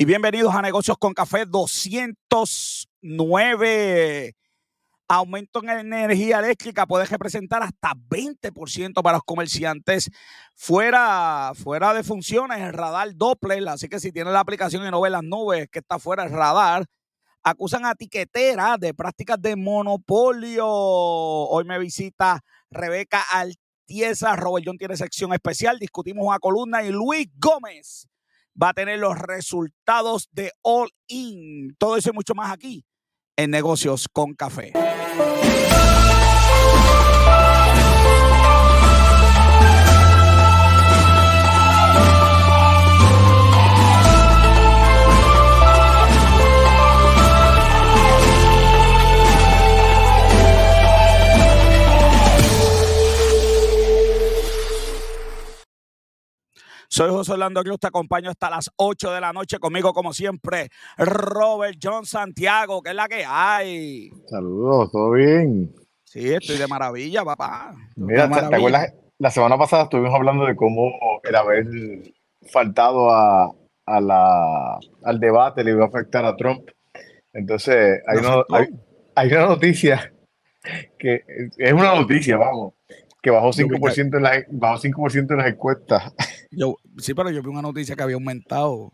y bienvenidos a Negocios con Café 209. Aumento en energía eléctrica puede representar hasta 20% para los comerciantes fuera, fuera de funciones. El radar Doppler, así que si tiene la aplicación y no ve las nubes que está fuera del radar, acusan a tiquetera de prácticas de monopolio. Hoy me visita Rebeca Altiesa. Robert John tiene sección especial. Discutimos una columna y Luis Gómez va a tener los resultados de All In. Todo eso y mucho más aquí en Negocios con Café. Soy José Orlando Cruz, te acompaño hasta las 8 de la noche conmigo, como siempre, Robert John Santiago, que es la que hay. Saludos, ¿todo bien? Sí, estoy de maravilla, papá. Mira, ¿te, acuerdas? La semana pasada estuvimos hablando de cómo el haber faltado a, la, al debate le iba a afectar a Trump. Entonces, hay, hay, hay una noticia que es una noticia, vamos, que bajó 5%, en las, bajó 5 en las encuestas. Yo, sí, pero yo vi una noticia que había aumentado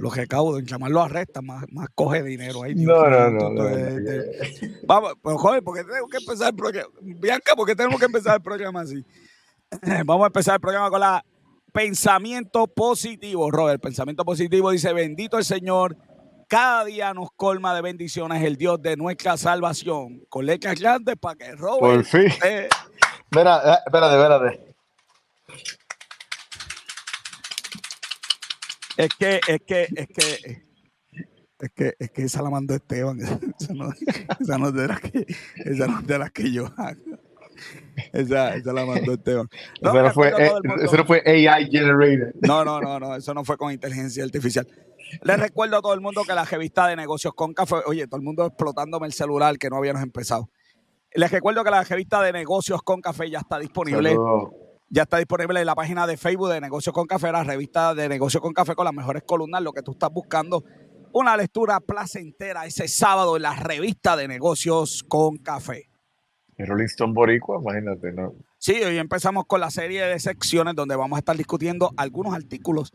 los recaudos, en llamarlo arresta, más, más coge dinero ahí. No, no, no, Vamos, pues joder, porque tenemos que empezar el programa. Bianca, porque tenemos que empezar el programa así. Vamos a empezar el programa con la pensamiento positivo, Robert. Pensamiento positivo dice: Bendito el Señor, cada día nos colma de bendiciones el Dios de nuestra salvación. Con letras grandes para que Robert. Por fin. Espera, espérate, espérate. Es que, es que, es que, es que, es que esa la mandó Esteban. Esa no, esa no es de las que, esa no es de las que yo hago. Esa, esa la mandó Esteban. No, eso, no fue, eh, eso no fue AI generated. No, no, no, no, eso no fue con inteligencia artificial. Les recuerdo a todo el mundo que la revista de negocios con café, oye, todo el mundo explotándome el celular que no habíamos empezado. Les recuerdo que la revista de negocios con café ya está disponible. Ya está disponible en la página de Facebook de Negocios con Café, la revista de Negocios con Café con las mejores columnas, lo que tú estás buscando. Una lectura placentera ese sábado en la revista de Negocios con Café. El Rolling Stone Boricua, imagínate, ¿no? Sí, hoy empezamos con la serie de secciones donde vamos a estar discutiendo algunos artículos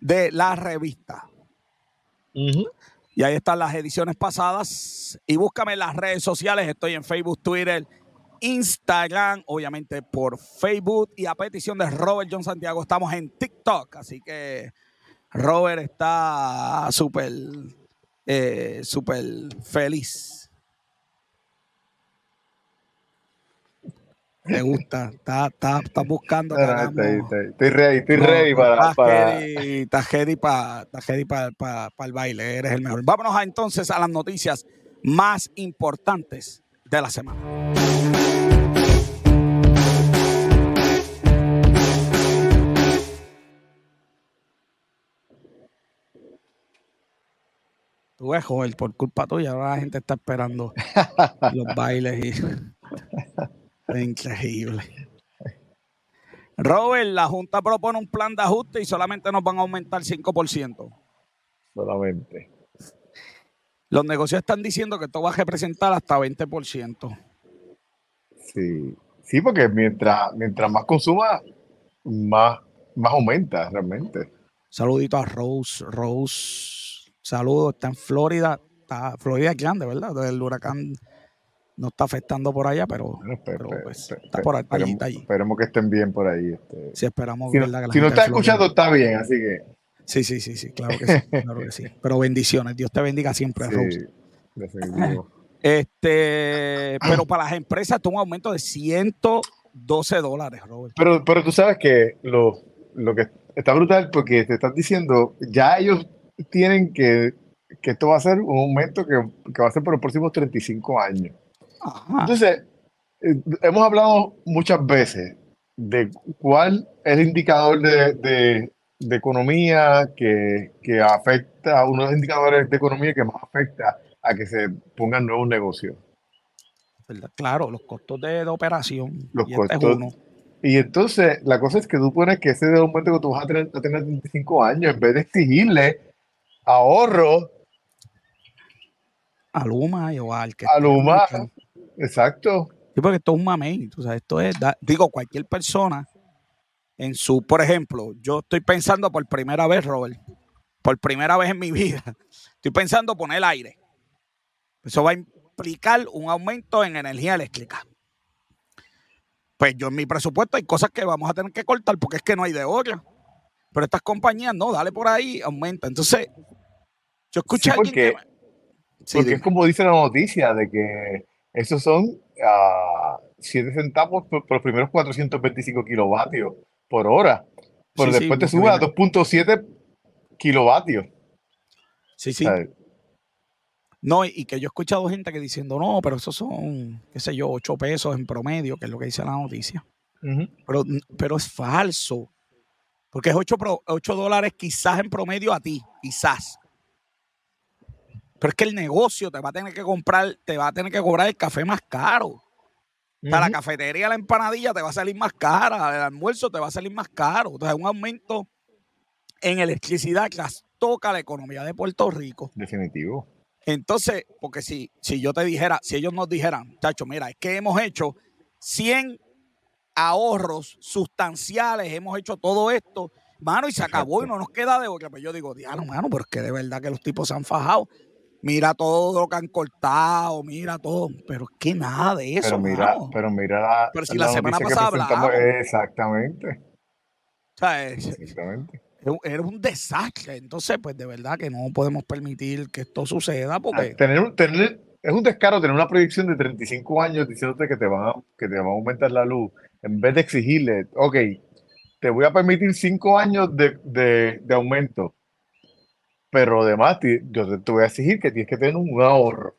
de la revista. Y ahí están las ediciones pasadas. Y búscame en las redes sociales. Estoy en Facebook, Twitter, Instagram, obviamente por Facebook. Y a petición de Robert John Santiago, estamos en TikTok. Así que Robert está súper, eh, feliz Me gusta, está, está, está buscando. estoy, ready, estoy ready para. Estás ready para el baile, eres el mejor. Vámonos a, entonces a las noticias más importantes de la semana. Tú ves, Joel, por culpa tuya, ahora la gente está esperando los bailes y. Increíble. Robert, la Junta propone un plan de ajuste y solamente nos van a aumentar 5%. Solamente. Los negocios están diciendo que esto va a representar hasta 20%. Sí, sí, porque mientras, mientras más consuma, más, más aumenta realmente. Saludito a Rose. Rose, saludos, está en Florida. Está, Florida es grande, ¿verdad? El huracán no está afectando por allá, pero, pues, está por allí, Esperemos que estén bien por ahí. Este. Sí, esperamos si no, si no está escuchando, está bien, así que. Sí, sí, sí, sí, claro que sí, claro que sí. Pero bendiciones, Dios te bendiga siempre, sí. Este, pero para las empresas tuvo un aumento de 112 dólares, Robert. Pero, pero tú sabes que lo, lo que está brutal porque te están diciendo, ya ellos tienen que, que esto va a ser un aumento que, que va a ser por los próximos 35 años. Entonces, eh, hemos hablado muchas veces de cuál es el indicador de, economía que, afecta, uno de los indicadores de economía que más afecta a que se pongan nuevos negocios. Claro, los costos de, operación. Los y este costos. y entonces, la cosa es que tú pones que ese de aumento que tú vas a tener, a tener 35 años, en vez de exigirle ahorro. A Luma o al que. A Luma, exacto. Sí, porque esto es un mamey. O sea, esto es, digo, cualquier persona en su, por ejemplo, yo estoy pensando por primera vez, Robert, por primera vez en mi vida, estoy pensando poner aire. Eso va a implicar un aumento en energía eléctrica. Pues yo en mi presupuesto hay cosas que vamos a tener que cortar porque es que no hay de otra. Pero estas compañías, no, dale por ahí, aumenta. Entonces, yo escuché a alguien que... porque es como dice la noticia, de que esos son a ah, 7 centavos por, los primeros 425 kilovatios por hora. Pero después te sube a 2.7 kilovatios. Sí, sí. No, y que yo he escuchado gente que diciendo, no, pero esos son, qué sé yo, 8 pesos en promedio, que es lo que dice la noticia. pero, pero es falso. Porque es 8, 8 dólares quizás en promedio a ti, quizás. Pero es que el negocio te va a tener que comprar, te va a tener que cobrar el café más caro. Para la cafetería, la empanadilla te va a salir más cara, el almuerzo te va a salir más caro. Entonces, un aumento en electricidad que toca la economía de Puerto Rico. Definitivo. Entonces, porque si, si yo te dijera, si ellos nos dijeran, chacho, mira, es que hemos hecho 100 ahorros sustanciales, hemos hecho todo esto, mano, y se acabó y no nos queda de otra. Pues yo digo, diablo, mano, pero es que de verdad que los tipos se han fajado mira todo lo que han cortado, mira todo, pero es que nada de eso. Pero mira, pero mira Pero si la, semana pasada hablamos. Exactamente. O sea, es, exactamente. Era un desastre. Entonces, pues de verdad que no podemos permitir que esto suceda porque. Tener, tener, es un descaro tener una proyección de 35 años diciéndote que te, van a, que te va a aumentar la luz en vez de exigirle, ok, te voy a permitir 5 años de, de, de aumento pero además, yo te voy a exigir que tienes que tener un ahorro.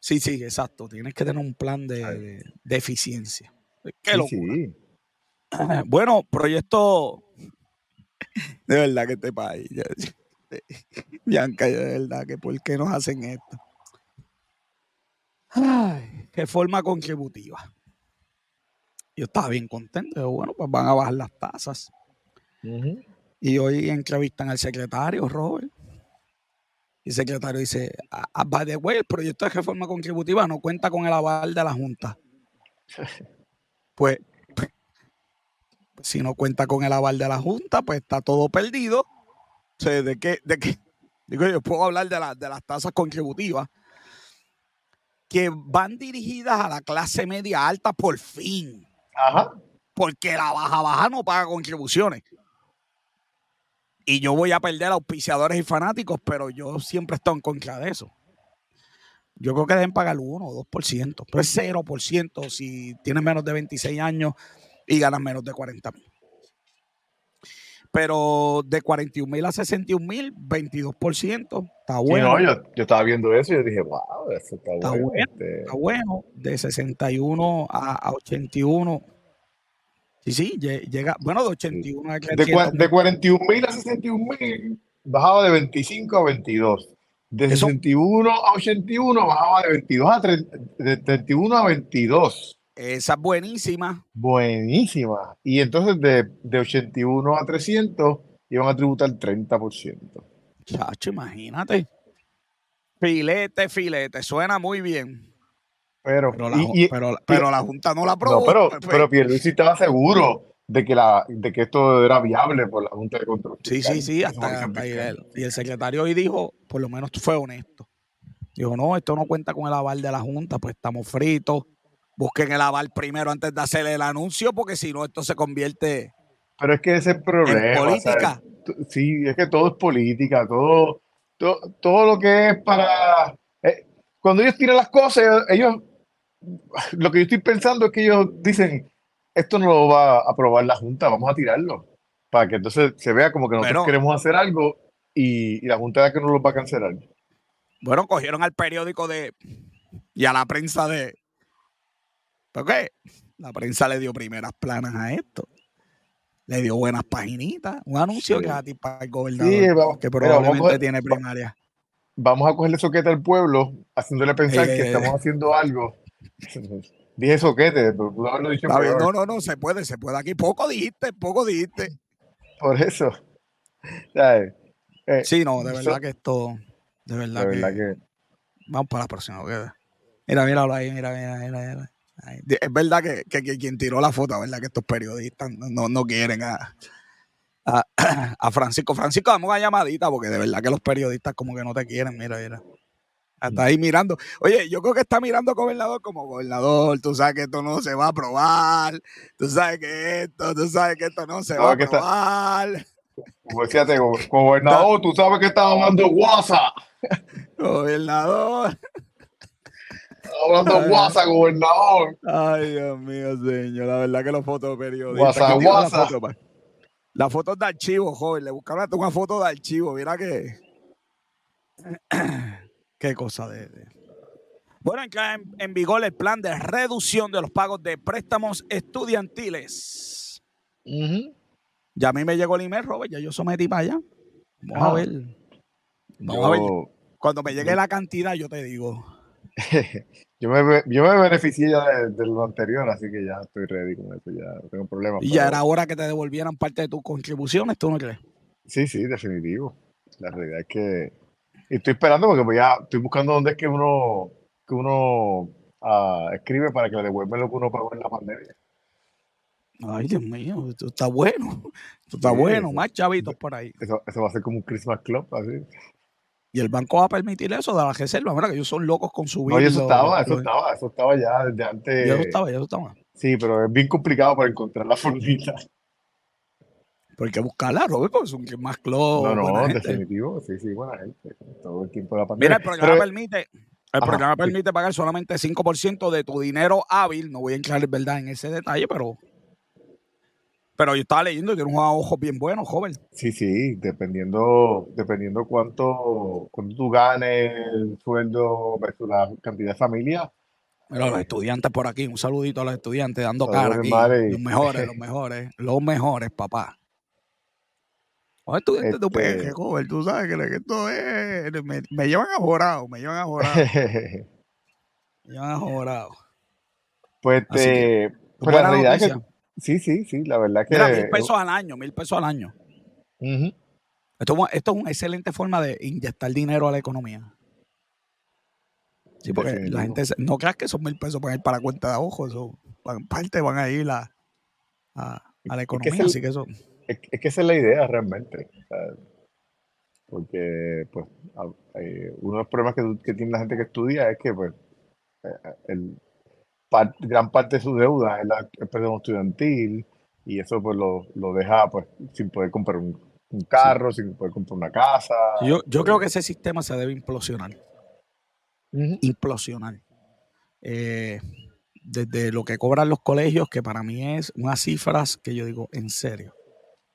Sí, sí, exacto. Tienes que tener un plan de, eficiencia. Qué sí, Bueno, proyecto. De verdad que este país. Bianca, de verdad que por qué nos hacen esto. Ay, qué forma contributiva. Yo estaba bien contento. Bueno, pues van a bajar las tasas. Y hoy entrevistan al secretario, Robert. Y el secretario dice, ah, ah, by the way, el proyecto de reforma contributiva no cuenta con el aval de la Junta. Pues, si no cuenta con el aval de la Junta, pues está todo perdido. O sea, ¿de qué? De qué? Digo, yo puedo hablar de, de las tasas contributivas que van dirigidas a la clase media alta por fin. Ajá. Porque la baja baja no paga contribuciones y yo voy a perder a auspiciadores y fanáticos, pero yo siempre estoy en contra de eso. Yo creo que deben pagar 1 o 2%, pero es 0% si tienes menos de 26 años y ganas menos de 40 mil. Pero de 41 mil a 61 mil, 22%, está bueno. Sí, no, yo, estaba viendo eso y yo dije, wow, eso está, está bueno. Este". Está bueno, de 61 a, a 81 Sí, sí, llega, bueno, de 81 a de, de 41 mil a 61 mil bajaba de 25 a 22. De 61 a 81 bajaba de 22 a de 31 a 22. Esa es buenísima. Buenísima. Y entonces de, de 81 a 300 iban a tributar 30%. Chacho, imagínate. Filete, filete, suena muy bien. Pero, pero, la, Junta no la aprobó. No, pero, pues, pero Pierluisi estaba seguro de que, la, de que esto era viable por la Junta de Control. Sí, sí, sí, hasta, y el secretario hoy dijo, por lo menos fue honesto. Dijo, no, esto no cuenta con el aval de la Junta, pues estamos fritos. Busquen el aval primero antes de hacer el anuncio, porque si no, esto se convierte. Pero es que ese es el problema. En política. sí, es que todo es política, todo, todo, lo que es para. Eh, cuando ellos tiran las cosas, ellos lo que yo estoy pensando es que ellos dicen, esto no lo va a aprobar la Junta, vamos a tirarlo, para que entonces se vea como que nosotros queremos hacer algo y, la Junta ya que no lo va a cancelar. Bueno, cogieron al periódico de y a la prensa de... ¿Por qué? La prensa le dio primeras planas a esto. Le dio buenas paginitas. Un anuncio que gratis para el gobernador. que probablemente tiene primaria. Vamos a cogerle soquete al pueblo, haciéndole pensar que eh. estamos haciendo algo Dije soquete, pero haberlo dicho No, no, no, se puede, se puede. Aquí poco dijiste, poco dijiste. Por eso. Eh, sí, no, de verdad que esto. De verdad, que, Vamos para la próxima. Mira, míralo ahí, mira, mira, mira. Es verdad que, que, quien tiró la foto, verdad que estos periodistas no, no quieren a, a, Francisco. Francisco, damos una llamadita porque de verdad que los periodistas como que no te quieren, mira, mira. Está ahí mirando. Oye, yo creo que está mirando gobernador como gobernador. Tú sabes que esto no se va a aprobar. Tú sabes que esto, tú sabes que esto no se va a aprobar. Pues fíjate, gobernador, tú sabes que está hablando WhatsApp. Gobernador. hablando WhatsApp, gobernador. Ay, Dios mío, señor. La verdad que los fotos periodistas. WhatsApp, WhatsApp. Las fotos de archivo, joven. Le buscaron una foto de archivo. Mira que. Qué cosa de. Bueno, entra en, vigor el plan de reducción de los pagos de préstamos estudiantiles. Ya a mí me llegó el email, Robert. Ya yo sometí para allá. Vamos a ah. ver. Vamos a ver. Cuando me llegue la cantidad, yo te digo. yo, me, yo me beneficié ya de, lo anterior, así que ya estoy ready con eso. Ya no tengo problema. Y ya era hora que te devolvieran parte de tus contribuciones, ¿tú no crees? Sí, sí, definitivo. La realidad es que estoy esperando porque pues ya estoy buscando dónde es que uno, que uno ah, escribe para que le devuelvan lo que uno pagó en la pandemia. Ay, Dios mío, esto está bueno. Esto está bueno, más chavitos por ahí. Eso, eso, va a ser como un Christmas Club, así. Y el banco va a permitir eso de la reserva. Mira que ellos son locos con su vida. No, eso estaba, eso estaba, eso estaba ya desde antes. Ya eso estaba, ya eso estaba. Sí, pero es bien complicado para encontrar la formita. Pero hay que buscarla, Robert, porque son más club. No, no, definitivo, sí, sí, buena gente. Todo el tiempo de la pandemia. Mira, el programa permite, el programa permite pagar solamente 5% de tu dinero hábil. No voy a entrar, verdad, en ese detalle, pero pero yo estaba leyendo que tiene un ojos bien bueno, joven. Sí, sí, dependiendo, dependiendo cuánto, cuánto tú ganes, el sueldo versus la cantidad de familia. Mira, los estudiantes por aquí, un saludito a los estudiantes dando cara aquí. Los mejores, los mejores, los mejores, papá. Los estudiantes de UPG, este joven, tú sabes que esto es. Me, llevan a jorado, me llevan a jorado. me llevan a jorado. Pues, este, pues la realidad es que Sí, sí, sí, la verdad que... Mira, mil pesos al año, mil pesos al año. esto, es una excelente forma de inyectar dinero a la economía. Sí, porque la gente no creas que son mil pesos para ir para cuenta de ojos, eso, en parte van a ir a, a, la economía, es que así que eso... Es, que esa es la idea realmente. porque pues uno de los problemas que, que, tiene la gente que estudia es que pues eh, el, gran parte de su deuda es la, préstamo estudiantil y eso pues lo, lo deja pues sin poder comprar un, carro, sin poder comprar una casa. Yo, yo creo que ese sistema se debe implosionar. Implosionar. Eh, desde lo que cobran los colegios, que para mí es unas cifras que yo digo, en serio.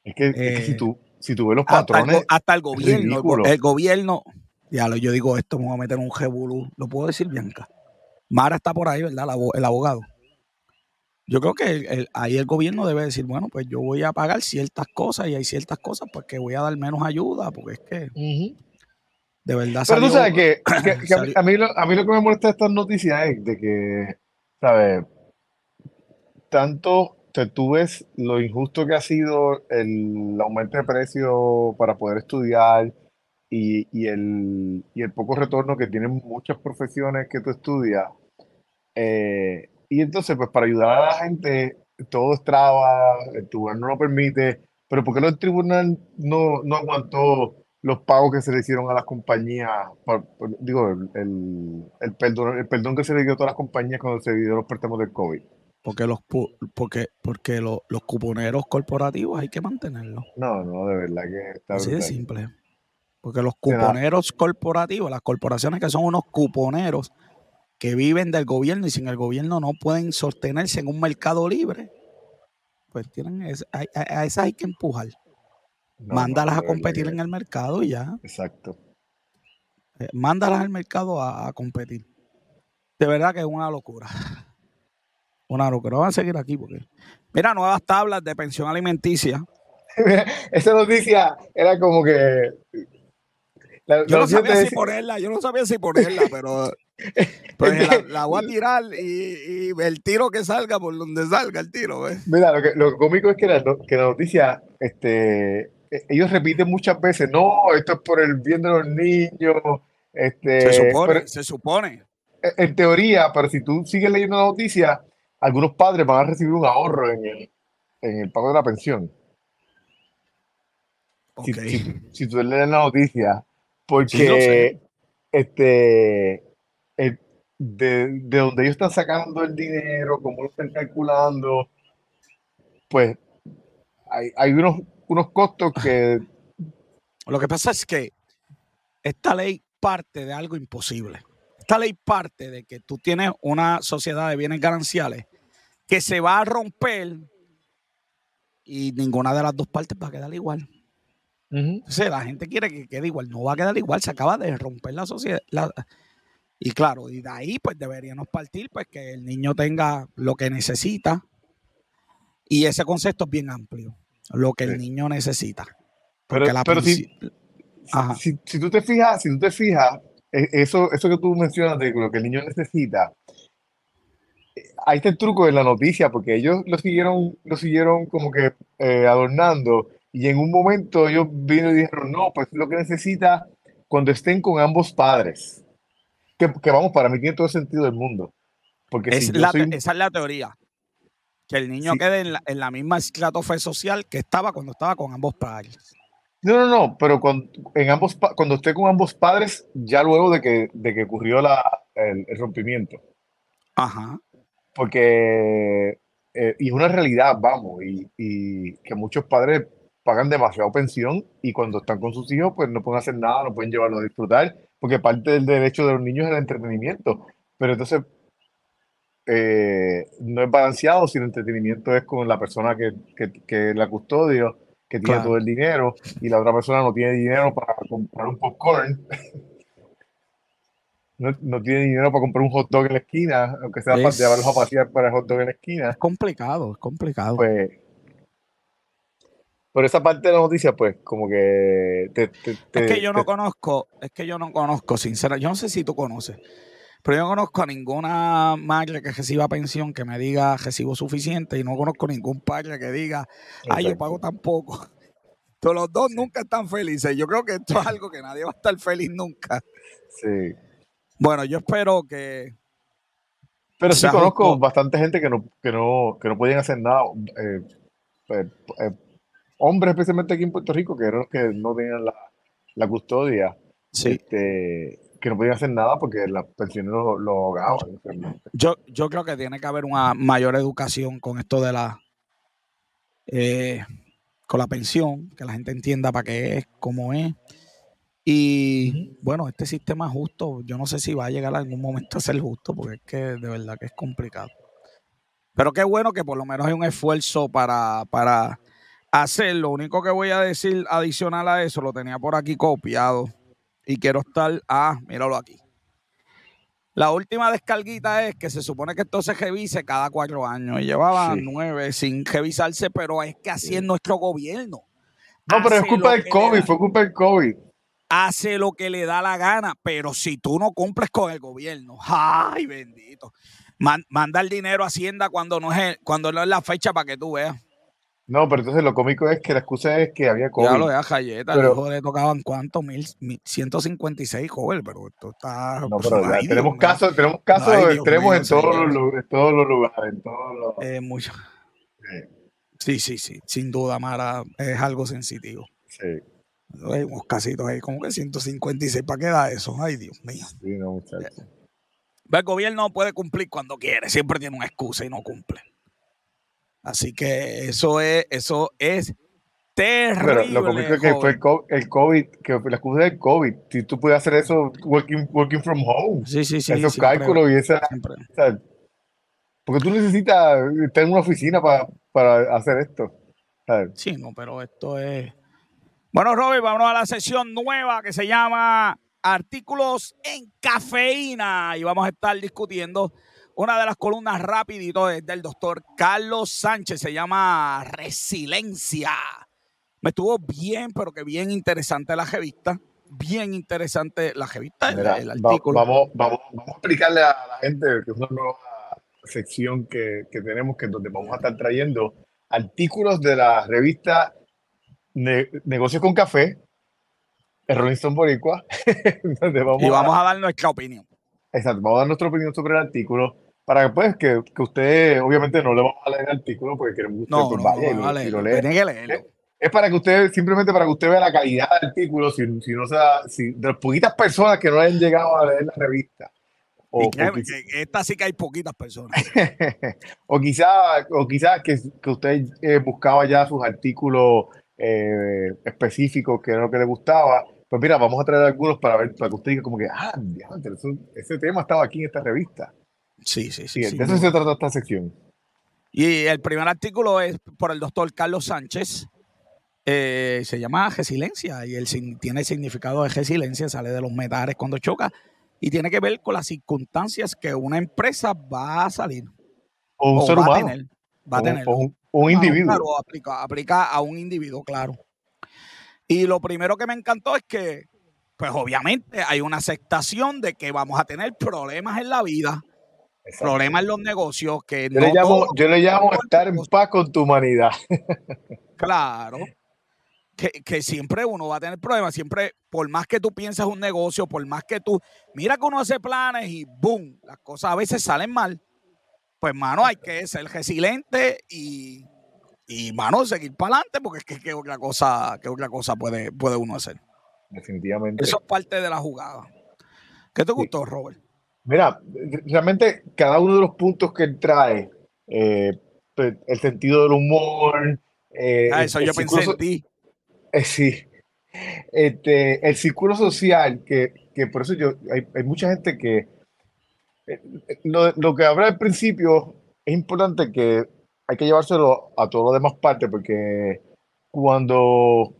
Es que, si, eh, tú, si tú ves los patrones. Hasta el, gobierno, el, gobierno, ya lo, yo digo, esto me voy a meter en un jebulú. ¿Lo puedo decir, Bianca? Mara está por ahí, ¿verdad? El abogado. Yo creo que ahí el gobierno debe decir, bueno, pues yo voy a pagar ciertas cosas y hay ciertas cosas pues que voy a dar menos ayuda, porque es que de verdad Pero tú sabes que, a, mí lo, a mí lo que me molesta de estas noticias es de que, ¿sabes? Tanto te, tú ves lo injusto que ha sido el aumento de precio para poder estudiar y, y, el, y el poco retorno que tienen muchas profesiones que tú estudias eh, y entonces, pues para ayudar a la gente, todo es traba, el tribunal no lo permite, pero ¿por qué el tribunal no, no aguantó los pagos que se le hicieron a las compañías? digo, el, el, perdón, el perdón que se le dio a todas las compañías cuando se dio los préstamos del COVID. Porque los porque, porque los, los cuponeros corporativos hay que mantenerlos. No, no, de verdad que está Así de simple. Porque los cuponeros corporativos, las corporaciones que son unos cuponeros, que viven del gobierno y sin el gobierno no pueden sostenerse en un mercado libre, pues tienen a, esas hay que empujar. mándalas a competir en el mercado y ya. Exacto. Eh, mándalas al mercado a, competir. De verdad que es una locura. Una locura. Vamos a seguir aquí porque. Mira, nuevas tablas de pensión alimenticia. Esa noticia era como que. yo no sabía si ponerla, yo no sabía si ponerla, pero pues la, voy a tirar y, el tiro que salga por donde salga el tiro. Mira, lo, que, lo cómico es que la, que la noticia este, eh, ellos repiten muchas veces, no, esto es por el bien de los niños. Este, se supone, se supone. En teoría, pero si tú sigues leyendo la noticia, algunos padres van a recibir un ahorro en el, en el pago de la pensión. Si, tú lees la noticia, porque este, de, donde ellos están sacando el dinero, cómo lo están calculando, pues hay, hay unos, unos costos que... Lo que pasa es que esta ley parte de algo imposible. Esta ley parte de que tú tienes una sociedad de bienes gananciales que se va a romper y ninguna de las dos partes va a quedar igual. O sea, la gente quiere que quede igual, no va a quedar igual, se acaba de romper la sociedad. y claro, y de ahí pues deberíamos partir pues que el niño tenga lo que necesita. Y ese concepto es bien amplio, lo que el niño necesita. Pero, si, si, tú te fijas, si tú te fijas, e, eso, eso que tú mencionas de lo que el niño necesita, ahí está el truco de la noticia, porque ellos lo siguieron, lo siguieron como que eh, adornando y en un momento ellos vino y dijeron, no, pues lo que necesita cuando estén con ambos padres. Que, que vamos, para mí tiene todo el sentido del mundo. Porque es Esa es la teoría. Que el niño quede en la, en la misma estratofe social que estaba cuando estaba con ambos padres. No, no, no, pero cuando, en ambos, cuando esté con ambos padres, ya luego de que, de que ocurrió la, el, rompimiento. Ajá. Porque, eh, y es una realidad, vamos, y, y, que muchos padres pagan demasiado pensión y cuando están con sus hijos, pues no pueden hacer nada, no pueden llevarlos a disfrutar, porque parte del derecho de los niños es el entretenimiento. Pero entonces, eh, no es balanceado si el entretenimiento es con la persona que, que, que la custodia, que tiene todo el dinero, y la otra persona no tiene dinero para comprar un popcorn. no, no, tiene dinero para comprar un hot dog en la esquina, aunque sea para llevarlos a pasear para el hot dog en la esquina. Es complicado, es complicado. Pues por esa parte de la noticia, pues, como que... es que yo no conozco, es que yo no conozco, sinceramente, yo no sé si tú conoces, pero yo no conozco a ninguna madre que reciba pensión que me diga recibo suficiente y no conozco ningún padre que diga, ay, yo pago tan poco. Todos los dos nunca están felices. Yo creo que esto es algo que nadie va a estar feliz nunca. Sí. Bueno, yo espero que... Pero sí conozco bastante gente que no, que no, que no podían hacer nada. Eh, pues, eh, hombres, especialmente aquí en Puerto Rico, que eran los que no tenían la, custodia, este, que no podían hacer nada porque las pensiones lo, lo ahogaban. Yo, yo creo que tiene que haber una mayor educación con esto de la eh, con la pensión, que la gente entienda para qué es, cómo es. Y bueno, este sistema justo, yo no sé si va a llegar a algún momento a ser justo, porque es que de verdad que es complicado. Pero qué bueno que por lo menos hay un esfuerzo para, para hacer. Lo único que voy a decir adicional a eso, lo tenía por aquí copiado. Y quiero estar. Ah, míralo aquí. La última descarguita es que se supone que esto se revise cada cuatro años. Y llevaba nueve sin revisarse, pero es que así es nuestro gobierno. No, pero es culpa del COVID, fue culpa del COVID. Hace lo que le da la gana, pero si tú no cumples con el gobierno, ¡ay, bendito! manda el dinero a Hacienda cuando no es, cuando no es la fecha para que tú veas. No, pero entonces lo cómico es que la excusa es que había COVID. Ya lo de Jayeta, pero, le tocaban cuánto, mil, 156 joven, pero esto está. No, pero tenemos casos, tenemos casos extremos en, todos los, en todos los lugares, en todos los. Eh, mucho. Sí. sí, sí, sin duda, Mara, es algo sensitivo. Sí. Hay unos casitos ahí, como que 156, ¿para qué da eso? Ay, Dios mío. Sí, no, muchachos. El gobierno puede cumplir cuando quiere, siempre tiene una excusa y no cumple. Así que eso es, eso es terrible. Pero lo que es que fue el COVID, que la excusa del COVID. Si tú puedes hacer eso working, working from home. Sí, sí, sí. Esos cálculos y esa. porque tú necesitas estar en una oficina para, para hacer esto. Sí, no, pero esto es. Bueno, Robert, vamos a la sesión nueva que se llama Artículos en Cafeína y vamos a estar discutiendo una de las columnas rapidito es del doctor Carlos Sánchez, se llama Resiliencia. Me estuvo bien, pero que bien interesante la revista. Bien interesante la revista, el, artículo. vamos, vamos, vamos, a explicarle a la gente que es una nueva sección que, que tenemos, que donde vamos a estar trayendo artículos de la revista negocios con café, el Rolling Stone Boricua. y vamos a, dar nuestra opinión. Exacto, vamos a dar nuestra opinión sobre el artículo para que, pues, que, que usted, obviamente, no le vamos a leer el artículo porque queremos que usted no, pues, vaya y, lo, lea. Que leerlo. Es, para que usted, simplemente para que usted vea la calidad del artículo, si, si no sea, si, de las poquitas personas que no hayan llegado a leer la revista. O, esta sí que hay poquitas personas. o quizás o quizá que, que usted eh, buscaba ya sus artículos eh, específicos que era lo que le gustaba. Pues mira, vamos a traer algunos para ver, para que usted diga como que, ah, ese tema estaba aquí en esta revista. Sí, sí, sí. de eso se trata esta sección. Y el primer artículo es por el doctor Carlos Sánchez. Eh, se llama Resiliencia y él tiene el significado de resiliencia, sale de los metales cuando choca y tiene que ver con las circunstancias que una empresa va a salir. O un ser va humano. Tener, va a tener. un, individuo. Claro, aplica, aplica a un individuo, claro. Y lo primero que me encantó es que, pues obviamente hay una aceptación de que vamos a tener problemas en la vida, problemas en los negocios. Que yo, le llamo, yo le llamo estar en paz con tu humanidad. Claro. Que, que, siempre uno va a tener problemas, siempre, por más que tú pienses un negocio, por más que tú, mira que uno hace planes y boom, las cosas a veces salen mal. Pues, mano, hay que ser resiliente y, y mano, seguir para adelante, porque es que qué otra cosa, qué otra cosa puede, puede uno hacer. Definitivamente. Eso es parte de la jugada. ¿Qué te gustó, Robert? Mira, realmente cada uno de los puntos que él trae, eh, pues, el sentido del humor. Eh, ah, eso yo pensé en ti. Eh, sí. Este, el círculo social, que, que por eso yo, hay, hay mucha gente que. Lo, lo, que habrá al principio es importante que hay que llevárselo a todas las demás partes, porque cuando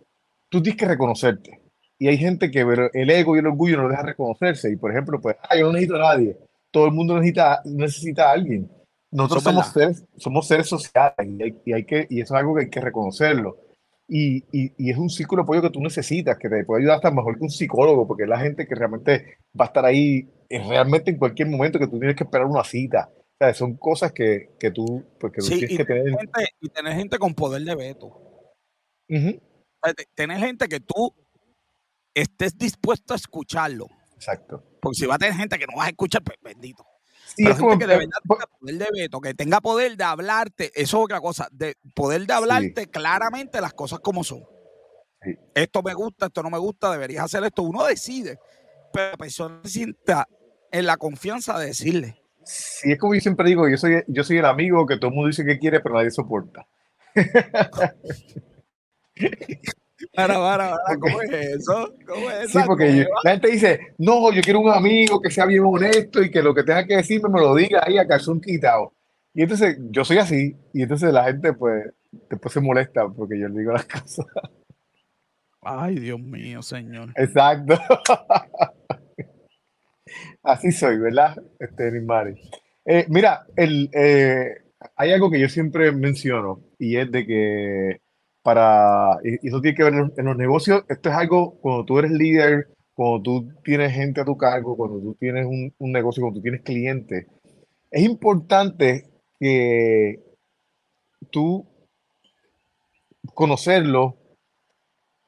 tú tienes que reconocerte, y hay gente que el ego y el orgullo no deja reconocerse. Y por ejemplo, pues, ah, yo no necesito a nadie. Todo el mundo necesita, necesita a alguien. Nosotros somos seres, somos seres sociales y, hay, que, y eso es algo que hay que reconocerlo. Y, y, y, es un círculo de apoyo que tú necesitas, que te puede ayudar hasta mejor que un psicólogo, porque es la gente que realmente va a estar ahí realmente en cualquier momento que tú tienes que esperar una cita. O sea, son cosas que, que tú, pues, que tienes que tener. Gente, y tener gente con poder de veto. Tener gente que tú estés dispuesto a escucharlo. Exacto. Porque si va a tener gente que no vas a escuchar, pues bendito. Sí, Pero gente que de verdad tenga poder de veto, que tenga poder de hablarte, eso es otra cosa, de poder de hablarte claramente las cosas como son. Esto me gusta, esto no me gusta, deberías hacer esto. Uno decide, pero la persona se sienta en la confianza de decirle. Sí, es como yo siempre digo, yo soy, yo soy el amigo que todo el mundo dice que quiere, pero nadie soporta. Para, para, para, ¿cómo es eso? ¿Cómo es sí, porque la gente dice, no, yo quiero un amigo que sea bien honesto y que lo que tenga que decirme me lo diga ahí a calzón quitado. Y entonces yo soy así, y entonces la gente pues después se molesta porque yo le digo las cosas. Ay, Dios mío, señor. Exacto. así soy, ¿verdad? Este, eh, mira, eh, hay algo que yo siempre menciono y es de que para, y eso tiene que ver en, los negocios, esto es algo cuando tú eres líder, cuando tú tienes gente a tu cargo, cuando tú tienes un, un negocio, cuando tú tienes clientes, es importante que tú conocerlo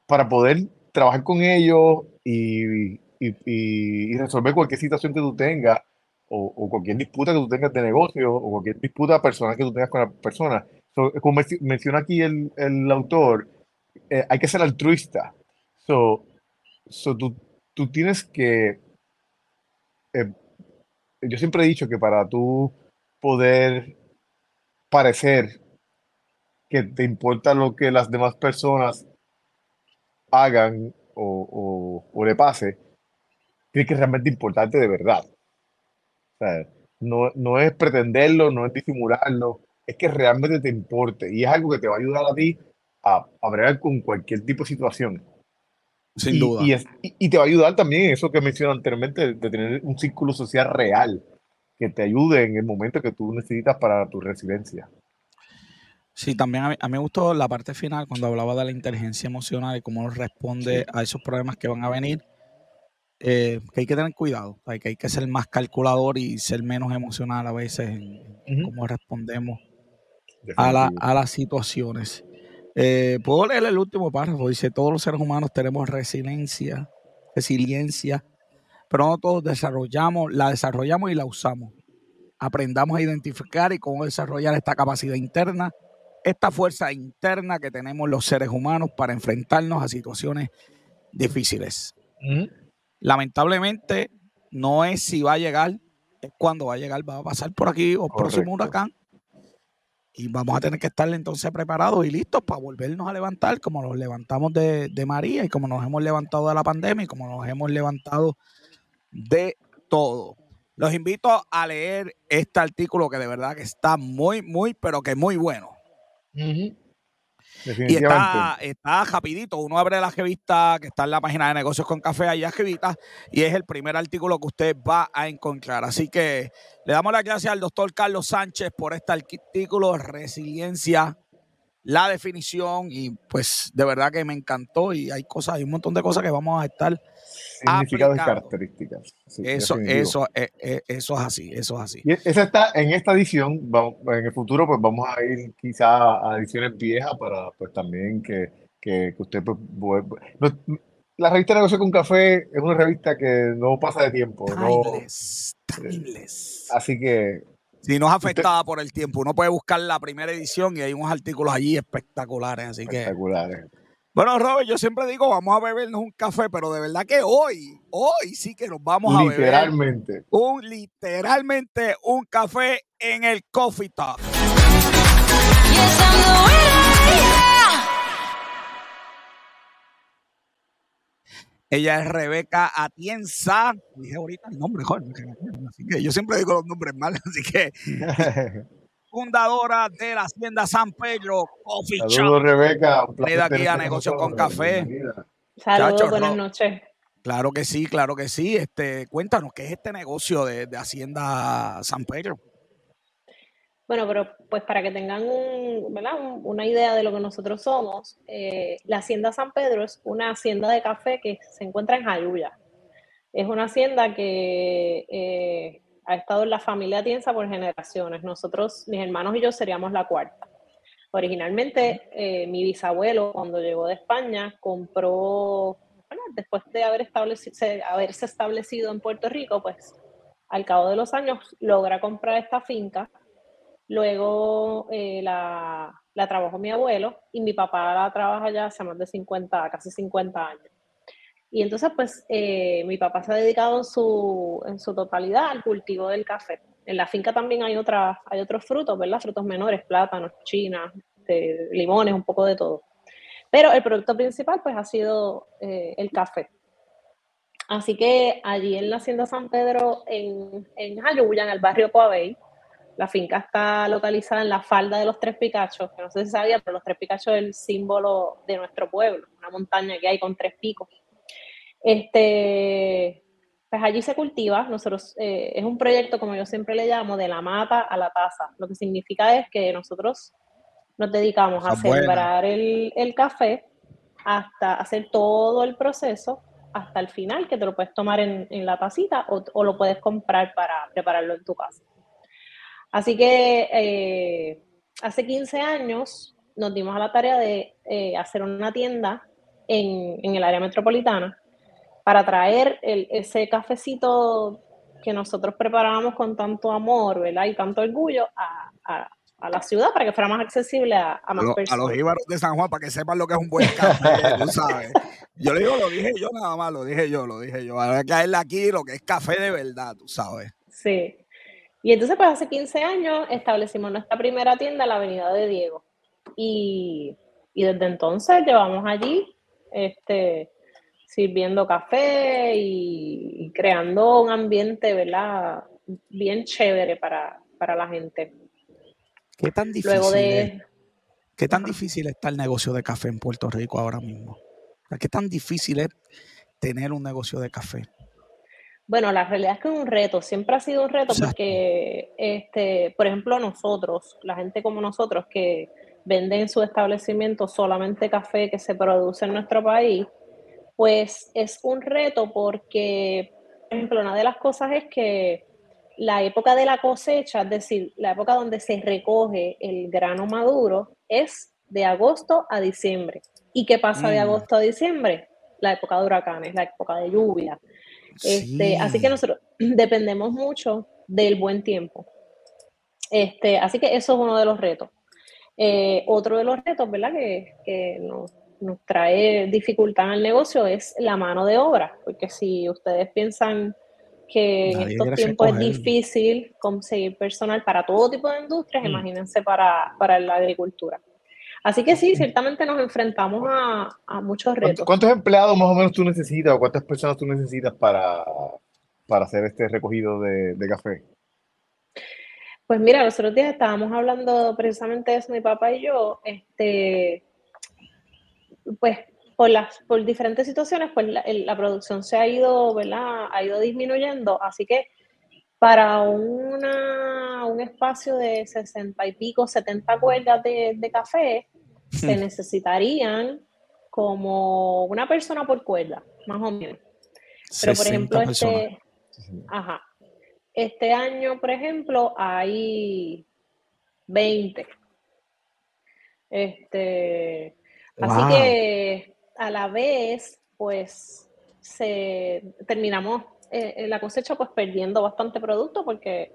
para poder trabajar con ellos y, y, y, resolver cualquier situación que tú tengas o, o, cualquier disputa que tú tengas de negocio o cualquier disputa personal que tú tengas con la persona como menciona aquí el, el autor, eh, hay que ser altruista. So, so tú, tú, tienes que... Eh, yo siempre he dicho que para tú poder parecer que te importa lo que las demás personas hagan o, o, o le pase, tiene que realmente importarte de verdad. O sea, no, no es pretenderlo, no es disimularlo, es que realmente te importe y es algo que te va a ayudar a ti a, a con cualquier tipo de situación. Sin duda. Y, te va a ayudar también eso que mencioné anteriormente, de, tener un círculo social real que te ayude en el momento que tú necesitas para tu residencia. Sí, también a mí, me gustó la parte final cuando hablaba de la inteligencia emocional y cómo responde a esos problemas que van a venir. Eh, que hay que tener cuidado, que hay que ser más calculador y ser menos emocional a veces en, cómo respondemos a, las situaciones. Eh, Puedo leer el último párrafo. Dice, todos los seres humanos tenemos resiliencia, resiliencia, pero no todos desarrollamos, la desarrollamos y la usamos. Aprendamos a identificar y cómo desarrollar esta capacidad interna, esta fuerza interna que tenemos los seres humanos para enfrentarnos a situaciones difíciles. Lamentablemente, no es si va a llegar, es cuando va a llegar, va a pasar por aquí o próximo huracán y vamos a tener que estar entonces preparados y listos para volvernos a levantar como nos levantamos de, María y como nos hemos levantado de la pandemia y como nos hemos levantado de todo. Los invito a leer este artículo que de verdad que está muy, muy, pero que muy bueno. Y está, está rapidito. Uno abre la revista que está en la página de negocios con café, allá revista, y es el primer artículo que usted va a encontrar. Así que le damos las gracias al doctor Carlos Sánchez por este artículo, Resiliencia, la definición, y pues de verdad que me encantó y hay cosas, hay un montón de cosas que vamos a estar significado y características. eso, eso, eh, eh, eso es así, eso es así. Y esa está en esta edición, en el futuro pues vamos a ir quizá a ediciones viejas para pues también que, que, usted pues, la revista Negocio con Café es una revista que no pasa de tiempo. Timeless, timeless. Así que si no es afectada por el tiempo. Uno puede buscar la primera edición y hay unos artículos allí espectaculares. Así espectaculares. Bueno, Robert, yo siempre digo, vamos a bebernos un café, pero de verdad que hoy, hoy sí que nos vamos a beber. Literalmente. Un, literalmente un café en el Coffee Talk. Ella es Rebeca Atienza. Dije ahorita el nombre, joder. Así que yo siempre digo los nombres mal, así que fundadora de la Hacienda San Pedro Coffee Saludos, Rebeca. Venida aquí a Negocios con Café. Saludos, buenas noches. Claro que sí, claro que sí. Este, cuéntanos, ¿qué es este negocio de, Hacienda San Pedro? Bueno, pero pues para que tengan una idea de lo que nosotros somos, eh, la Hacienda San Pedro es una hacienda de café que se encuentra en Jayuya. Es una hacienda que eh, ha estado en la familia Tienza por generaciones. Nosotros, mis hermanos y yo, seríamos la cuarta. Originalmente, eh, mi bisabuelo, cuando llegó de España, compró, bueno, después de haberse establecido en Puerto Rico, pues al cabo de los años logra comprar esta finca. Luego eh, la, la trabajó mi abuelo y mi papá la trabaja ya hace más de 50, casi 50 años. Y entonces, pues, eh, mi papá se ha dedicado en su, en su totalidad al cultivo del café. En la finca también hay, otras, hay otros frutos, ¿verdad? Frutos menores, plátanos, chinas, este, limones, un poco de todo. Pero el producto principal, pues, ha sido eh, el café. Así que allí en la Hacienda San Pedro, en, en Jayuya, en el barrio Coabey, la finca está localizada en la falda de los Tres Picachos, que no sé si sabía, pero los Tres Picachos es el símbolo de nuestro pueblo, una montaña que hay con tres picos. Este, pues allí se cultiva, nosotros, eh, es un proyecto, como yo siempre le llamo, de la mata a la taza. Lo que significa es que nosotros nos dedicamos a sembrar el, café hasta hacer todo el proceso hasta el final, que te lo puedes tomar en, la tacita o, lo puedes comprar para prepararlo en tu casa. Así que eh, hace 15 años nos dimos a la tarea de eh, hacer una tienda en, en el área metropolitana para traer ese cafecito que nosotros preparábamos con tanto amor, ¿verdad? Y tanto orgullo a, la ciudad para que fuera más accesible a, más personas. A los íbaros de San Juan para que sepan lo que es un buen café, tú sabes. Yo le digo, lo dije yo nada más, lo dije yo, lo dije yo. Ahora hay que caerle aquí lo que es café de verdad, tú sabes. Sí. Y entonces, pues hace 15 años establecimos nuestra primera tienda en la Avenida de Diego. Y, y desde entonces llevamos allí este, sirviendo café y, creando un ambiente, ¿verdad? Bien chévere para, la gente. ¿Qué tan difícil es, ¿Qué tan difícil está el negocio de café en Puerto Rico ahora mismo? ¿Qué tan difícil es tener un negocio de café? Bueno, la realidad es que es un reto, siempre ha sido un reto porque, este, por ejemplo, nosotros, la gente como nosotros que venden en su establecimiento solamente café que se produce en nuestro país, pues es un reto porque, por ejemplo, una de las cosas es que la época de la cosecha, es decir, la época donde se recoge el grano maduro, es de agosto a diciembre. ¿Y qué pasa de mm. agosto a diciembre? La época de huracanes, la época de lluvia. Este, así que nosotros dependemos mucho del buen tiempo. Este, así que eso es uno de los retos. Eh, otro de los retos, ¿verdad? Que, nos, trae dificultad en el negocio es la mano de obra, porque si ustedes piensan que en estos tiempos es difícil conseguir personal para todo tipo de industrias, mm. imagínense para, para la agricultura. Así que sí, ciertamente nos enfrentamos a, muchos retos. ¿Cuántos empleados más o menos tú necesitas o cuántas personas tú necesitas para, para hacer este recogido de, café? Pues mira, los otros días estábamos hablando precisamente de eso, mi papá y yo, este, pues por las por diferentes situaciones, pues la, producción se ha ido, ¿verdad? Ha ido disminuyendo, así que para una, un espacio de 60 y pico, 70 cuerdas de, de café, se necesitarían como una persona por cuerda, más o menos. Pero por ejemplo, este, ajá, este año, por ejemplo, hay 20. Este, así que a la vez, pues, se terminamos eh, la cosecha pues perdiendo bastante producto porque,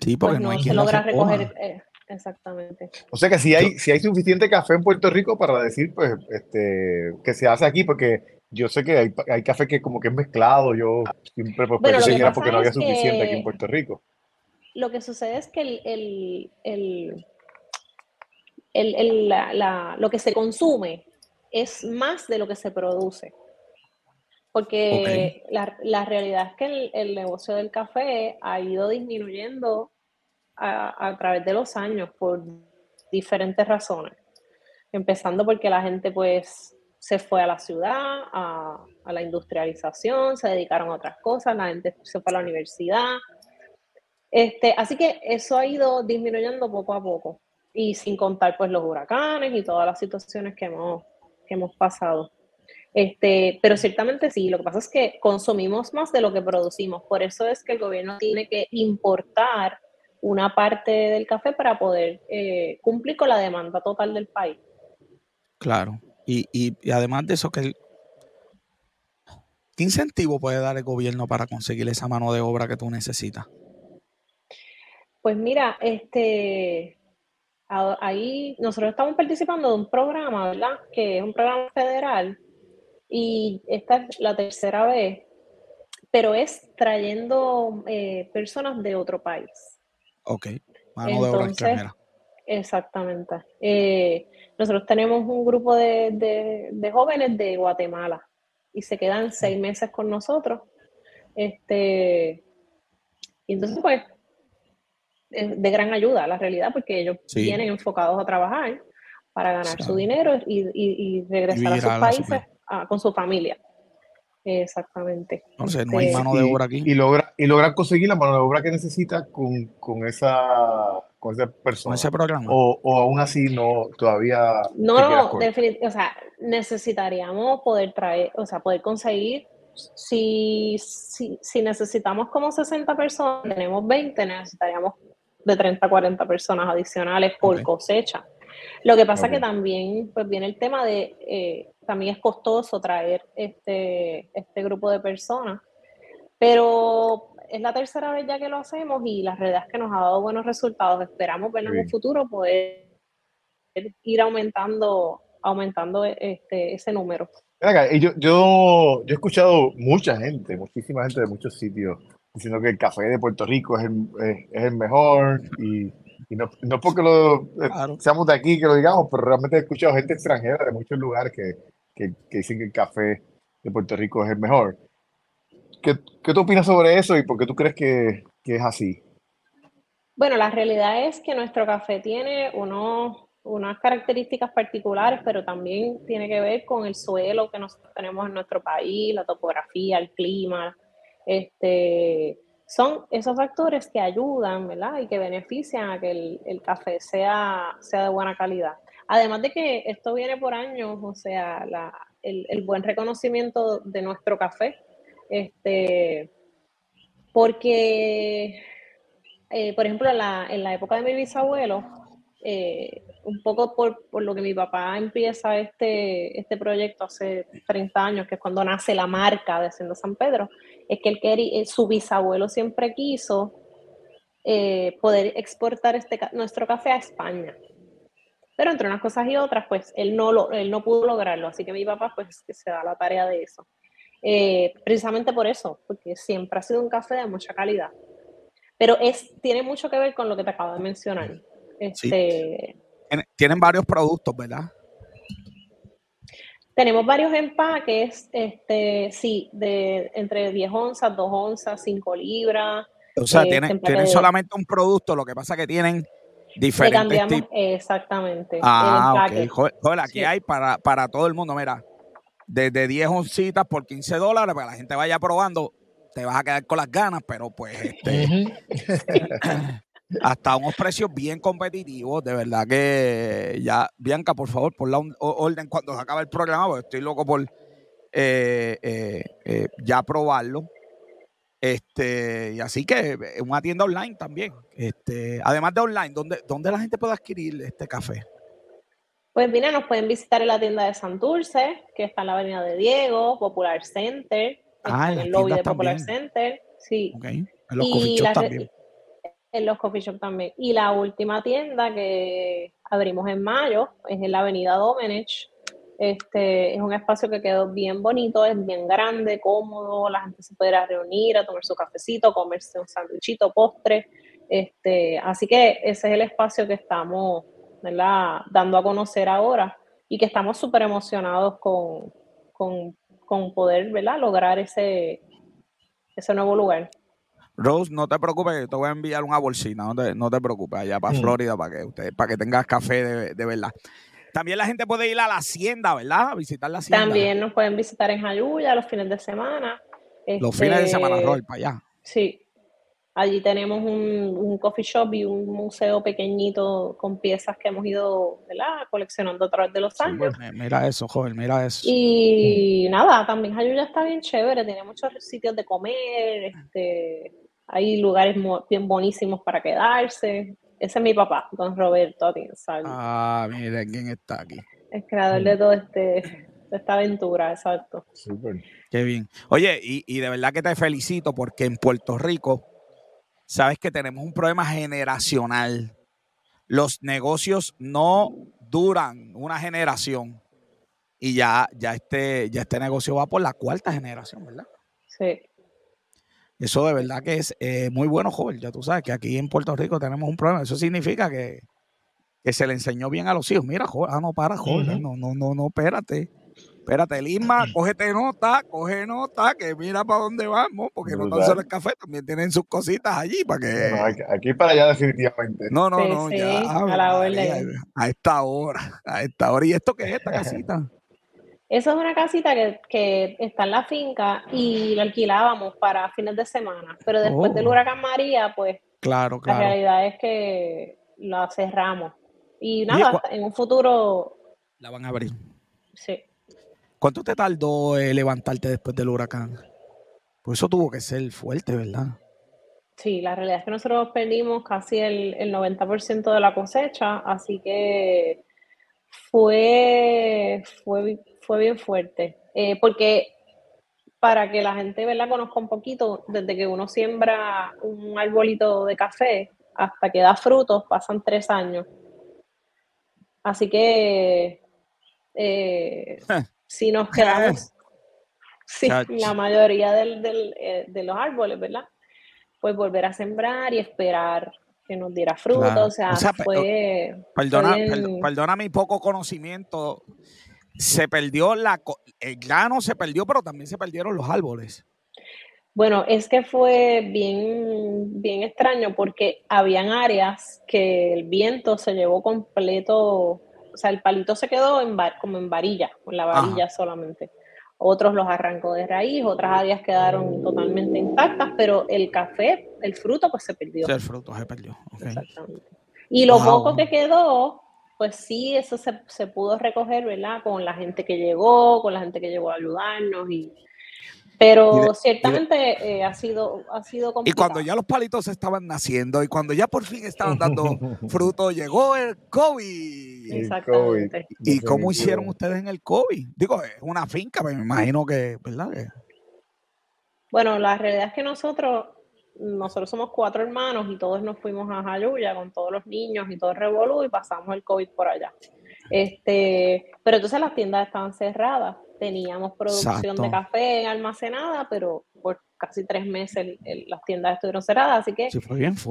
sí, porque pues, no, se logra recoger. Eh, Exactamente. O sea que si hay, si hay suficiente café en Puerto Rico para decir, pues, este, que se hace aquí, porque yo sé que hay, hay café que como que es mezclado, yo siempre pues, bueno, porque no había suficiente aquí en Puerto Rico. Lo que sucede es que el, el, el, la, lo que se consume es más de lo que se produce. Porque la, la, realidad es que el, negocio del café ha ido disminuyendo a, través de los años por diferentes razones. Empezando porque la gente pues se fue a la ciudad, a, la industrialización, se dedicaron a otras cosas, la gente se fue a la universidad. Este, así que eso ha ido disminuyendo poco a poco y sin contar pues los huracanes y todas las situaciones que hemos, que hemos pasado. Este, pero ciertamente sí, lo que pasa es que consumimos más de lo que producimos, por eso es que el gobierno tiene que importar una parte del café para poder eh, cumplir con la demanda total del país. Claro, y, y, además de eso, ¿qué incentivo puede dar el gobierno para conseguir esa mano de obra que tú necesitas? Pues mira, este, ahí nosotros estamos participando de un programa, ¿verdad? Que es un programa federal y esta es la tercera vez, pero es trayendo eh, personas de otro país. Ok, mano de obra extranjera. Exactamente. Eh, nosotros tenemos un grupo de, jóvenes de Guatemala y se quedan seis meses con nosotros. Este, y entonces, pues, de gran ayuda, la realidad, porque ellos vienen enfocados a trabajar para ganar su dinero y, regresar a sus países con su familia. Exactamente. Entonces, no hay este, mano de obra aquí. Y, logra, y logran conseguir la mano de obra que necesita con, con esa con esa persona. Con ese programa. O, o aún así no, todavía. No, no, definitivamente. O sea, necesitaríamos poder traer, o sea, poder conseguir. Si, si, si necesitamos como 60 personas, tenemos 20, necesitaríamos de 30 a 40 personas adicionales por cosecha. Lo que pasa que también pues, viene el tema de eh, también es costoso traer este, este grupo de personas, pero es la tercera vez ya que lo hacemos y la realidad es que nos ha dado buenos resultados. Esperamos ver en un futuro poder ir aumentando, aumentando este, ese número. yo, yo, yo he escuchado mucha gente, muchísima gente de muchos sitios diciendo que el café de Puerto Rico es el, es, el mejor y, y no, no, porque lo, eh, seamos de aquí que lo digamos, pero realmente he escuchado gente extranjera de muchos lugares que, que, dicen que el café de Puerto Rico es el mejor. ¿Qué, qué tú opinas sobre eso y por qué tú crees que, que, es así? Bueno, la realidad es que nuestro café tiene unos, unas características particulares, pero también tiene que ver con el suelo que nosotros tenemos en nuestro país, la topografía, el clima. Este, son esos factores que ayudan, ¿verdad? Y que benefician a que el, café sea, sea de buena calidad. Además de que esto viene por años, o sea, el, buen reconocimiento de nuestro café, este, porque, eh, por ejemplo, en la, época de mi bisabuelo, eh, un poco por, lo que mi papá empieza este, este proyecto hace 30 años, que es cuando nace la marca de Hacienda San Pedro, es que él eh, su bisabuelo siempre quiso eh, poder exportar este, nuestro café a España. Pero entre unas cosas y otras, pues él no, lo, él no pudo lograrlo, así que mi papá pues se da la tarea de eso. Eh, precisamente por eso, porque siempre ha sido un café de mucha calidad. Pero es, tiene mucho que ver con lo que te acabo de mencionar. Este, Tienen varios productos, ¿verdad? Tenemos varios empaques, este, sí, de entre 10 onzas, 2 onzas, 5 libras. O sea, eh, tienen, solamente un producto, lo que pasa que tienen diferentes tipos. Exactamente. Ah, ok. Joder, aquí hay para, para todo el mundo, mira, desde 10 oncitas por 15 dólares, para que la gente vaya probando, te vas a quedar con las ganas, pero pues este, hasta unos precios bien competitivos, de verdad que ya, Bianca, por favor, por la orden cuando se acabe el programa, porque estoy loco por eh, eh, eh, ya probarlo. Este, y así que una tienda online también. Este, además de online, ¿dónde, ¿dónde la gente puede adquirir este café? Pues mira, nos pueden visitar en la tienda de Santurce, que está en la avenida de Diego, Popular Center, ah, en el lobby de Popular Center. Sí. En los coffee shop también. En los coffee shop también. Y la última tienda que abrimos en mayo es en la avenida Domenech. Este, es un espacio que quedó bien bonito, es bien grande, cómodo, la gente se puede reunir a tomar su cafecito, comerse un sándwichito, postre. Este, así que ese es el espacio que estamos dando a conocer ahora y que estamos súper emocionados con, con, poder ¿verdad? lograr ese, ese nuevo lugar. Rose, no te preocupes, yo te voy a enviar una bolsina, no te, no te preocupes, allá para mm. Florida, para que usted, para que tengas café de, verdad. También la gente puede ir a la hacienda, ¿verdad? A visitar la hacienda. También nos pueden visitar en Jayuya los fines de semana. Los fines de semana, este, Roy, para allá. Sí, Allí tenemos un, coffee shop y un museo pequeñito con piezas que hemos ido coleccionando a través de los años. mira eso, joven, mira eso. Y nada, también Jayuya está bien chévere, tiene muchos sitios de comer, este, hay lugares bien buenísimos para quedarse. Ese es mi papá, don Roberto Atienzal. Ah, mire quién está aquí. El creador de todo este de esta aventura, exacto. Súper. Qué bien. Oye, y, y de verdad que te felicito porque en Puerto Rico sabes que tenemos un problema generacional. Los negocios no duran una generación y ya, ya, este, ya este negocio va por la cuarta generación, ¿verdad? Sí. Eso de verdad que es eh, muy bueno, joven. Ya tú sabes que aquí en Puerto Rico tenemos un problema. Eso significa que, se le enseñó bien a los hijos. Mira, joven, ah, no, para, joven, no, no, no, no, espérate. Espérate, Lima, cógete nota, coge nota, que mira para dónde vamos, porque no tan solo el café, también tienen sus cositas allí para que. aquí, para allá, definitivamente. No, no, no, ya. A, la a, esta hora, a esta hora. ¿Y esto qué es esta casita? Eso es una casita que, está en la finca y la alquilábamos para fines de semana, pero después del oh. huracán María, pues claro, claro. la realidad es que la cerramos. Y nada, en un futuro... La van a abrir. Sí. ¿Cuánto te tardó eh, levantarte después del huracán? Pues eso tuvo que ser fuerte, ¿verdad? Sí, la realidad es que nosotros perdimos casi el, 90% de la cosecha, así que fue, fue, fue bien fuerte. Eh, porque para que la gente ¿verdad? conozca un poquito, desde que uno siembra un arbolito de café hasta que da frutos, pasan tres años. Así que eh, si nos quedamos sí, la mayoría del, eh, de los árboles, ¿verdad? Pues volver a sembrar y esperar que nos diera fruto. O sea, fue. Perdona, perdona mi poco conocimiento. Se perdió la. El grano se perdió, pero también se perdieron los árboles. Bueno, es que fue bien, bien extraño porque habían áreas que el viento se llevó completo o sea, el palito se quedó en como en varilla, con la varilla solamente. Otros los arrancó de raíz, otras áreas quedaron totalmente intactas, pero el café, el fruto, pues se perdió. Sí, el fruto se perdió. Exactamente. Y lo poco que quedó, pues sí, eso se, se, pudo recoger, ¿verdad? Con la gente que llegó, con la gente que llegó a ayudarnos y Pero ciertamente eh, ha sido ha sido complicado. Y cuando ya los palitos estaban naciendo y cuando ya por fin estaban dando fruto, llegó el COVID. Exactamente. ¿Y cómo hicieron ustedes en el COVID? Digo, es una finca, me imagino que, ¿verdad? Bueno, la realidad es que nosotros nosotros somos cuatro hermanos y todos nos fuimos a Jayuya con todos los niños y todo el revolú y pasamos el COVID por allá. Este, pero entonces las tiendas estaban cerradas. Teníamos producción de café almacenada, pero por casi tres meses las tiendas estuvieron cerradas. Así que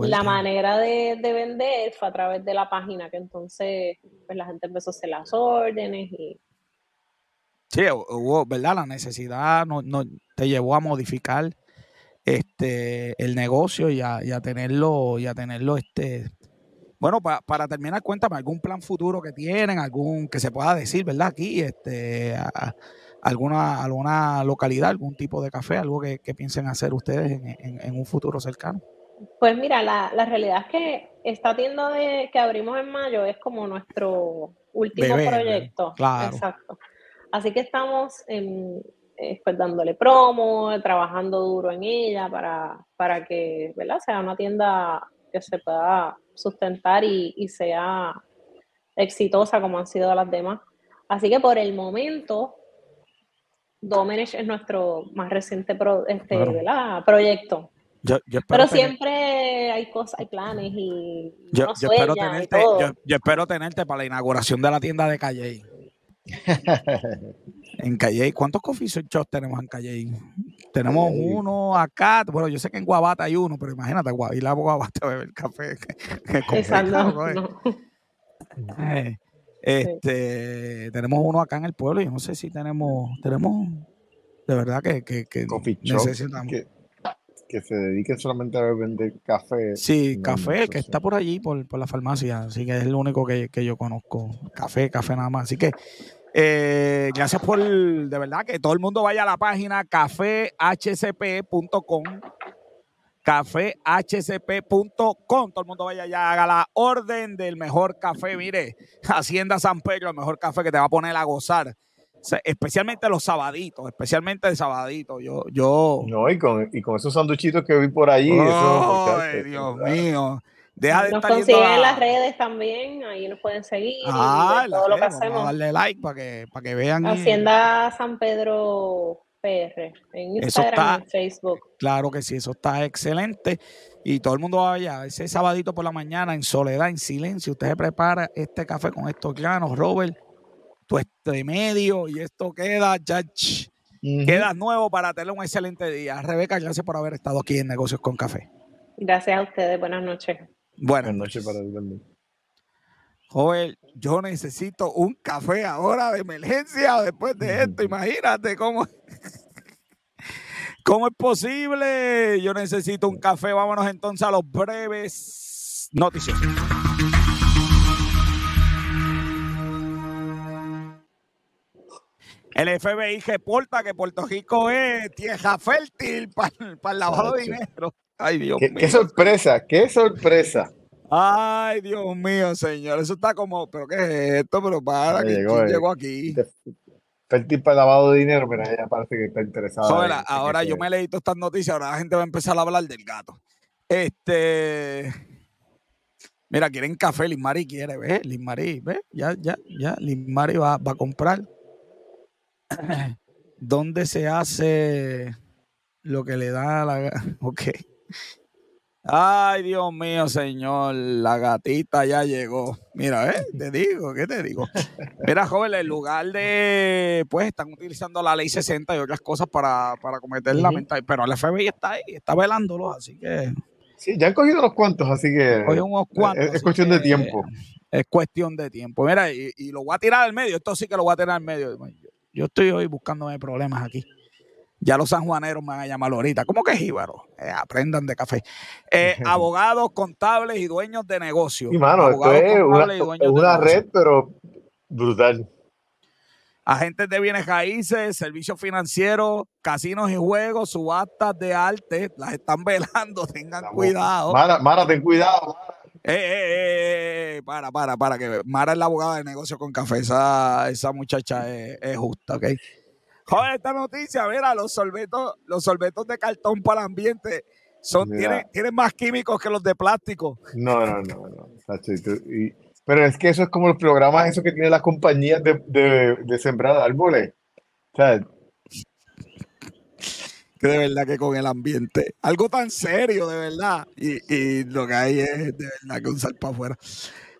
la manera de, vender fue a través de la página, que entonces pues, la gente empezó a hacer las órdenes y. Sí, hubo, ¿verdad? La necesidad no, no, te llevó a modificar este el negocio y a, tenerlo, y a tenerlo este bueno, para terminar, cuéntame algún plan futuro que tienen, algún que se pueda decir, ¿verdad? Aquí, este, alguna, alguna localidad, algún tipo de café, algo que, piensen hacer ustedes en, un futuro cercano. Pues mira, la, realidad es que esta tienda de, que abrimos en mayo es como nuestro último proyecto. Claro. Exacto. Así que estamos en, eh, pues dándole promo, trabajando duro en ella para, para que ¿verdad? sea una tienda que se pueda sustentar y, sea exitosa como han sido las demás. Así que por el momento, Domenech es nuestro más reciente este, proyecto. Pero siempre hay cosas, hay planes y yo, espero tenerte, yo, espero tenerte para la inauguración de la tienda de Calle. En Calle, ¿cuántos coffee shops tenemos en Calle? Tenemos uno acá, bueno, yo sé que en Guabata hay uno, pero imagínate, y la Guabata beber café. Exacto. Eh, este, tenemos uno acá en el pueblo, y no sé si tenemos, tenemos, de verdad que, que, que necesitamos. Que, se dedique solamente a vender café. Sí, café, que está por allí, por, por, la farmacia, así que es el único que, que yo conozco. Café, café nada más. Así que eh, gracias por, de verdad, que todo el mundo vaya a la página cafehcp.com. Cafehcp.com. Todo el mundo vaya allá, haga la orden del mejor café. Mire, Hacienda San Pedro, el mejor café que te va a poner a gozar. especialmente los sabaditos, especialmente el sabadito. Yo, yo. No, y con, y con esos sanduchitos que vi por allí. Ay, Dios mío nos consiguen en las redes también, ahí nos pueden seguir ah, todo lo que hacemos. darle like para que, para que vean. Hacienda San Pedro PR, en Instagram en Facebook. Claro que sí, eso está excelente. Y todo el mundo vaya, ese sabadito por la mañana, en soledad, en silencio, usted prepara este café con estos granos, Robert, tu este medio, y esto queda ya... Queda nuevo para tener un excelente día. Rebeca, gracias por haber estado aquí en Negocios con Café. Gracias a ustedes. Buenas noches. Buenas noches para el Joel, yo necesito un café ahora de emergencia después de esto. Imagínate cómo, cómo es posible. Yo necesito un café. Vámonos entonces a los breves noticias. El FBI reporta que Puerto Rico es tierra fértil para, para el lavado de dinero. Ay, Dios ¿Qué, mío. Qué sorpresa, qué sorpresa. Ay, Dios mío, señor. Eso está como, ¿pero qué es esto? Pero para, que llegó, llegó aquí. Fértil para lavado de dinero, pero ella parece que está interesada. ahora yo me he leído estas noticias, ahora la gente va a empezar a hablar del gato. Este. Mira, quieren café, Mari quiere, ¿ves? Mari, ¿ves? Ya, ya, ya. Mari va, va a comprar. ¿Dónde se hace lo que le da la Ok. Ay, Dios mío, señor, la gatita ya llegó. Mira, ¿eh? Te digo, ¿qué te digo? Mira, joven, en lugar de, pues, están utilizando la ley 60 y otras cosas para, cometer la mental, pero el FBI está ahí, está velándolo, así que... Sí, ya han cogido los cuantos, así que... unos cuantos. Es, cuestión de tiempo. Es cuestión de tiempo. Mira, y, y, lo voy a tirar al medio, esto sí que lo voy a tirar al medio. Yo estoy hoy buscándome problemas aquí. Ya los sanjuaneros me van a llamar ahorita. ¿Cómo que jíbaro? Eh, aprendan de café. Eh, abogados, contables y dueños de negocios. Sí, mano, esto es una, red, pero brutal. Agentes de bienes raíces, servicios financieros, casinos y juegos, subastas de arte, las están velando, tengan cuidado. Mara, Mara, ten cuidado. Eh, eh, eh, para, para, para, que Mara es la abogada de negocio con café. Esa, esa muchacha es, es justa, ¿ok? Joder, esta noticia, mira, los sorbetos, los sorbetos de cartón para el ambiente son, tienen, tienen, más químicos que los de plástico. No, no, no, no. pero es que eso es como los programas esos que tienen las compañías de, de, de sembrar árboles. O sea, que de verdad que con el ambiente. Algo tan serio, de verdad. Y, y lo que hay es de verdad que usar para afuera.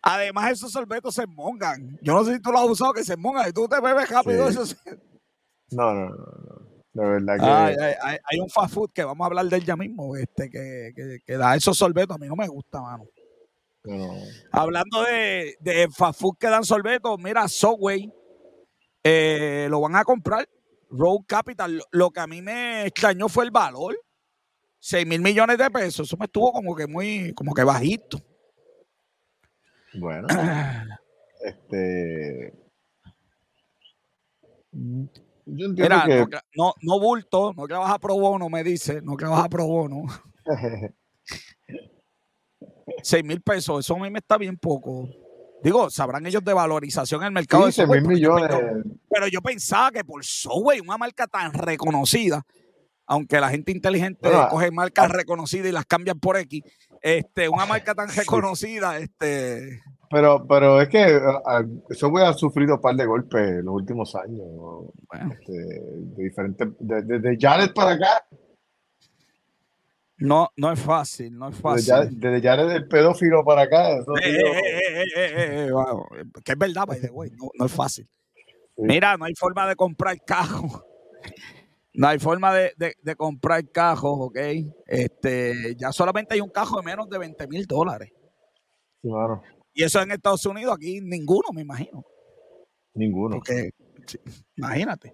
Además, esos sorbetos se mongan. Yo no sé si tú lo has usado, que se mongan y tú te bebes rápido. Eso No, no, no. De verdad que. Hay, un fast food que vamos a hablar de él ya mismo, este, que, que, que da esos sorbetos. A mí no me gusta, mano. Hablando de, de fast food que dan sorbetos, mira, Subway eh, lo van a comprar Road Capital, lo que a mí me extrañó fue el valor. 6 mil millones de pesos. Eso me estuvo como que muy, como que bajito. Bueno. este. Yo entiendo que... no, no, bulto, no que vas a pro bono, me dice, no que vas a pro bono. 6 mil pesos, eso a mí me está bien poco. Digo, sabrán ellos de valorización en el mercado de mil millones. Pero, yo pensaba que por Subway, una marca tan reconocida, aunque la gente inteligente coge marcas reconocidas y las cambian por X, este, una marca tan reconocida, este. Pero, pero es que Subway ha sufrido un par de golpes en los últimos años. Este, de diferentes, desde de Jared para acá, no, no es fácil, no es fácil. Desde ya, desde el pedófilo para acá. que es verdad, by the way, no, es fácil. Mira, no hay forma de comprar cajos. No hay forma de, comprar cajos, ¿ok? Este, ya solamente hay un cajo de menos de 20 mil dólares. Claro. Y eso en Estados Unidos, aquí ninguno, me imagino. Ninguno. Porque, imagínate.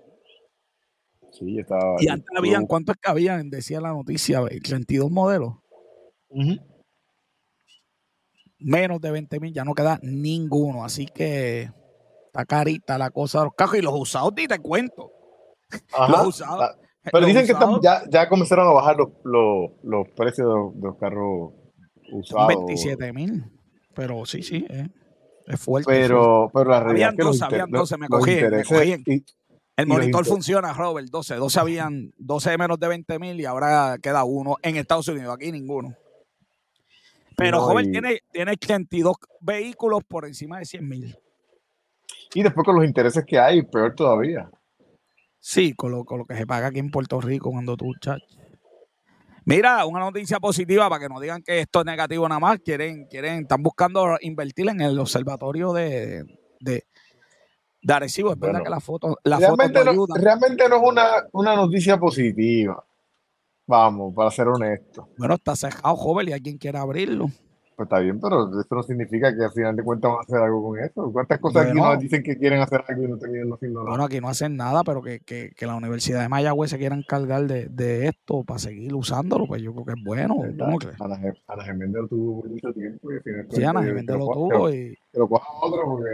Sí, estaba. Y antes habían, ¿cuántos que habían? Decía la noticia, 32 modelos. Menos de 20 mil, ya no queda ninguno. Así que está carita la cosa de los carros. Y los usados, ni te cuento. los usados. Pero dicen que ya, ya, comenzaron a bajar los, los, precios de los, carros usados. 27 mil. Pero sí, sí, es fuerte. Pero, pero la realidad habían es que 12, habían 12, me cogí. Me cogí. El monitor funciona, Robert, 12. 12 habían 12 de menos de 20 mil y ahora queda uno en Estados Unidos, aquí ninguno. Pero Robert tiene, tiene 82 vehículos por encima de 100 mil. Y después con los intereses que hay, peor todavía. Sí, con lo, con lo que se paga aquí en Puerto Rico cuando tú, chat. Mira, una noticia positiva para que no digan que esto es negativo nada más. Quieren, quieren, están buscando invertir en el observatorio de, de, de Arecibo. Es verdad que la foto, la realmente foto no, Realmente no es una, una noticia positiva. Vamos, para ser honesto. Bueno, está cerrado, joven, y alguien quiere abrirlo. Pues está bien, pero eso no significa que al final de cuentas van a hacer algo con eso. ¿Cuántas cosas aquí nos dicen que quieren hacer algo y no terminan haciendo nada? Bueno, aquí no hacen nada, pero que, que, que la Universidad de Mayagüez se quiera encargar de, de, esto para seguir usándolo, pues yo creo que es bueno. ¿Cómo crees? Ana, Ana Geméndez lo tuvo mucho tiempo y al final Sí, Ana Geméndez lo tuvo y... Que lo coja otro porque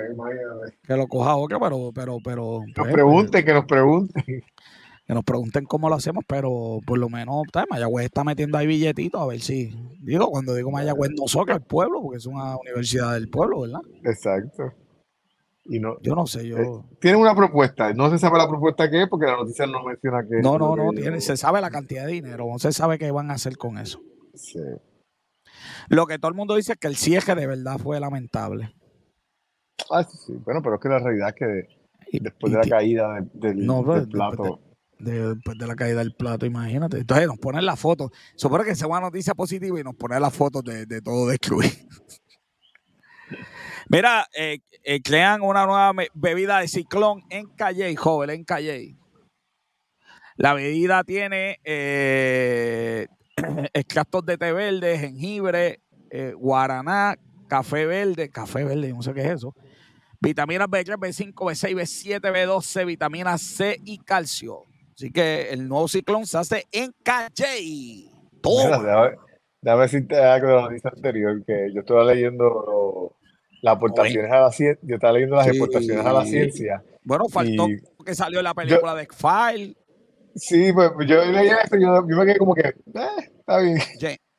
Que lo coja otro, pero... pero, pero que nos pues, pregunten, pues, que nos pregunten que nos pregunten cómo lo hacemos, pero por lo menos Mayagüez está metiendo ahí billetitos a ver si, digo, cuando digo Mayagüez no soca el pueblo, porque es una universidad del pueblo, ¿verdad? Exacto. Y no, yo no sé, yo... Eh, tienen una propuesta, no se sabe la propuesta que es porque la noticia no menciona que... No, no, no, tiene, se sabe la cantidad de dinero, no se sabe qué van a hacer con eso. Sí. Lo que todo el mundo dice es que el cierre de verdad fue lamentable. Ah, sí, sí. Bueno, pero es que la realidad es que después de la caída del, del plato de la caída del plato, imagínate. Entonces nos ponen la foto. Supone que sea una noticia positiva y nos ponen las fotos de, de todo destruido. Mira, eh, eh, crean una nueva bebida de ciclón en Calle, joven, en Calle. La bebida tiene eh, extractos de té verde, jengibre, eh, guaraná, café verde, café verde, no sé qué es eso. Vitaminas B3, B5, B6, B7, B12, vitamina C y calcio. Así que el nuevo ciclón se hace en Calle. Todo. Déjame, decirte algo de la noticia anterior, que yo estaba leyendo las aportaciones a la ciencia. Yo estaba leyendo las aportaciones a la ciencia. Bueno, faltó que salió la película de X-File. Sí, pues yo leía eso y yo, me quedé como que, eh, está bien.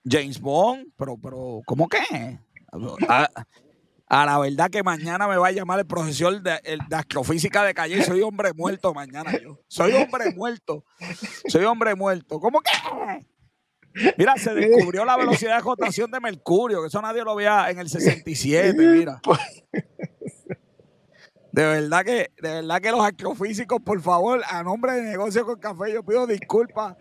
James Bond, pero, pero, ¿cómo qué? A la verdad que mañana me va a llamar el profesor de, astrofísica de calle soy hombre muerto mañana yo. Soy hombre muerto. Soy hombre muerto. ¿Cómo que? Mira, se descubrió la velocidad de rotación de Mercurio, que eso nadie lo veía en el 67, mira. De verdad que, de verdad que los astrofísicos, por favor, a nombre de Negocio con Café, yo pido disculpas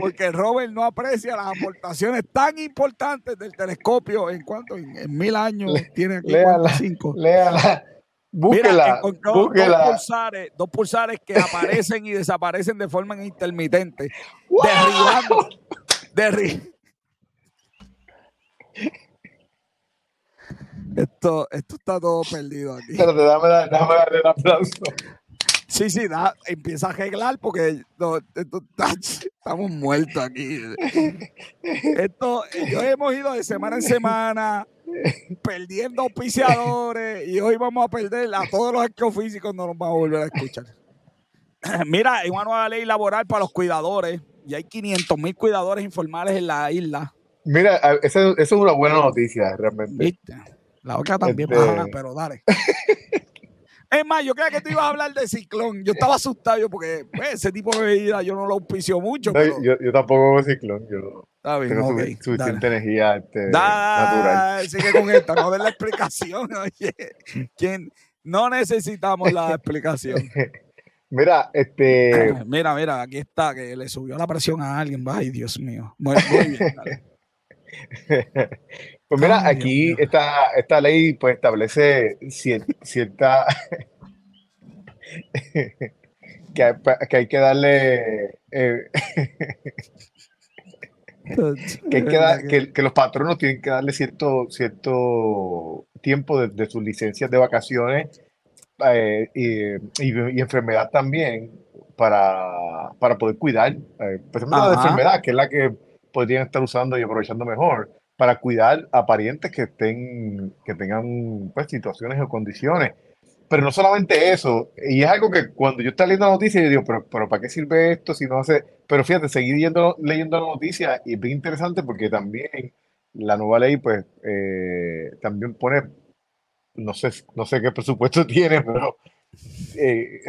porque Robert no aprecia las aportaciones tan importantes del telescopio en cuanto en, mil años tiene aquí léala, cinco. Léala. Búsquela, Mira, Dos, pulsares, dos pulsares que aparecen y desaparecen de forma intermitente, derribando, derri esto, esto está todo perdido aquí. Espérate, dame, dame darle el aplauso. Sí, sí, da, empieza a arreglar porque estamos muertos aquí. Esto, yo hemos ido de semana en semana perdiendo auspiciadores y hoy vamos a perder a todos los astrofísicos, no nos vamos a volver a escuchar. Mira, hay una nueva ley laboral para los cuidadores y hay 500 mil cuidadores informales en la isla. Mira, eso, es una buena noticia, realmente. ¿Viste? La otra también, este... pero dale. Es más, yo creía que tú ibas a hablar de ciclón. Yo estaba asustado porque pues, ese tipo de bebida yo no lo auspicio mucho. yo, yo, tampoco veo ciclón. Yo Está bien, tengo suficiente energía este, natural. Sigue con esto, no den la explicación. Oye, ¿quién? No necesitamos la explicación. Mira, este. Mira, mira, aquí está, que le subió la presión a alguien. Ay, Dios mío. Muy, muy bien. Pues mira, aquí esta, esta ley pues establece cierta que, hay, que, hay, que darle eh, que, que, los patronos tienen que darle cierto, cierto tiempo de, sus licencias de vacaciones eh, y, enfermedad también para, para poder cuidar, eh, la enfermedad, que es la que podrían estar usando y aprovechando mejor para cuidar a parientes que estén, que tengan pues, situaciones o condiciones. Pero no solamente eso, y es algo que cuando yo estaba leyendo la noticia, yo digo, pero, pero ¿para qué sirve esto si no hace? Pero fíjate, seguí leyendo, leyendo la noticia y es bien interesante porque también la nueva ley, pues, eh, también pone, no sé, no sé qué presupuesto tiene, pero eh,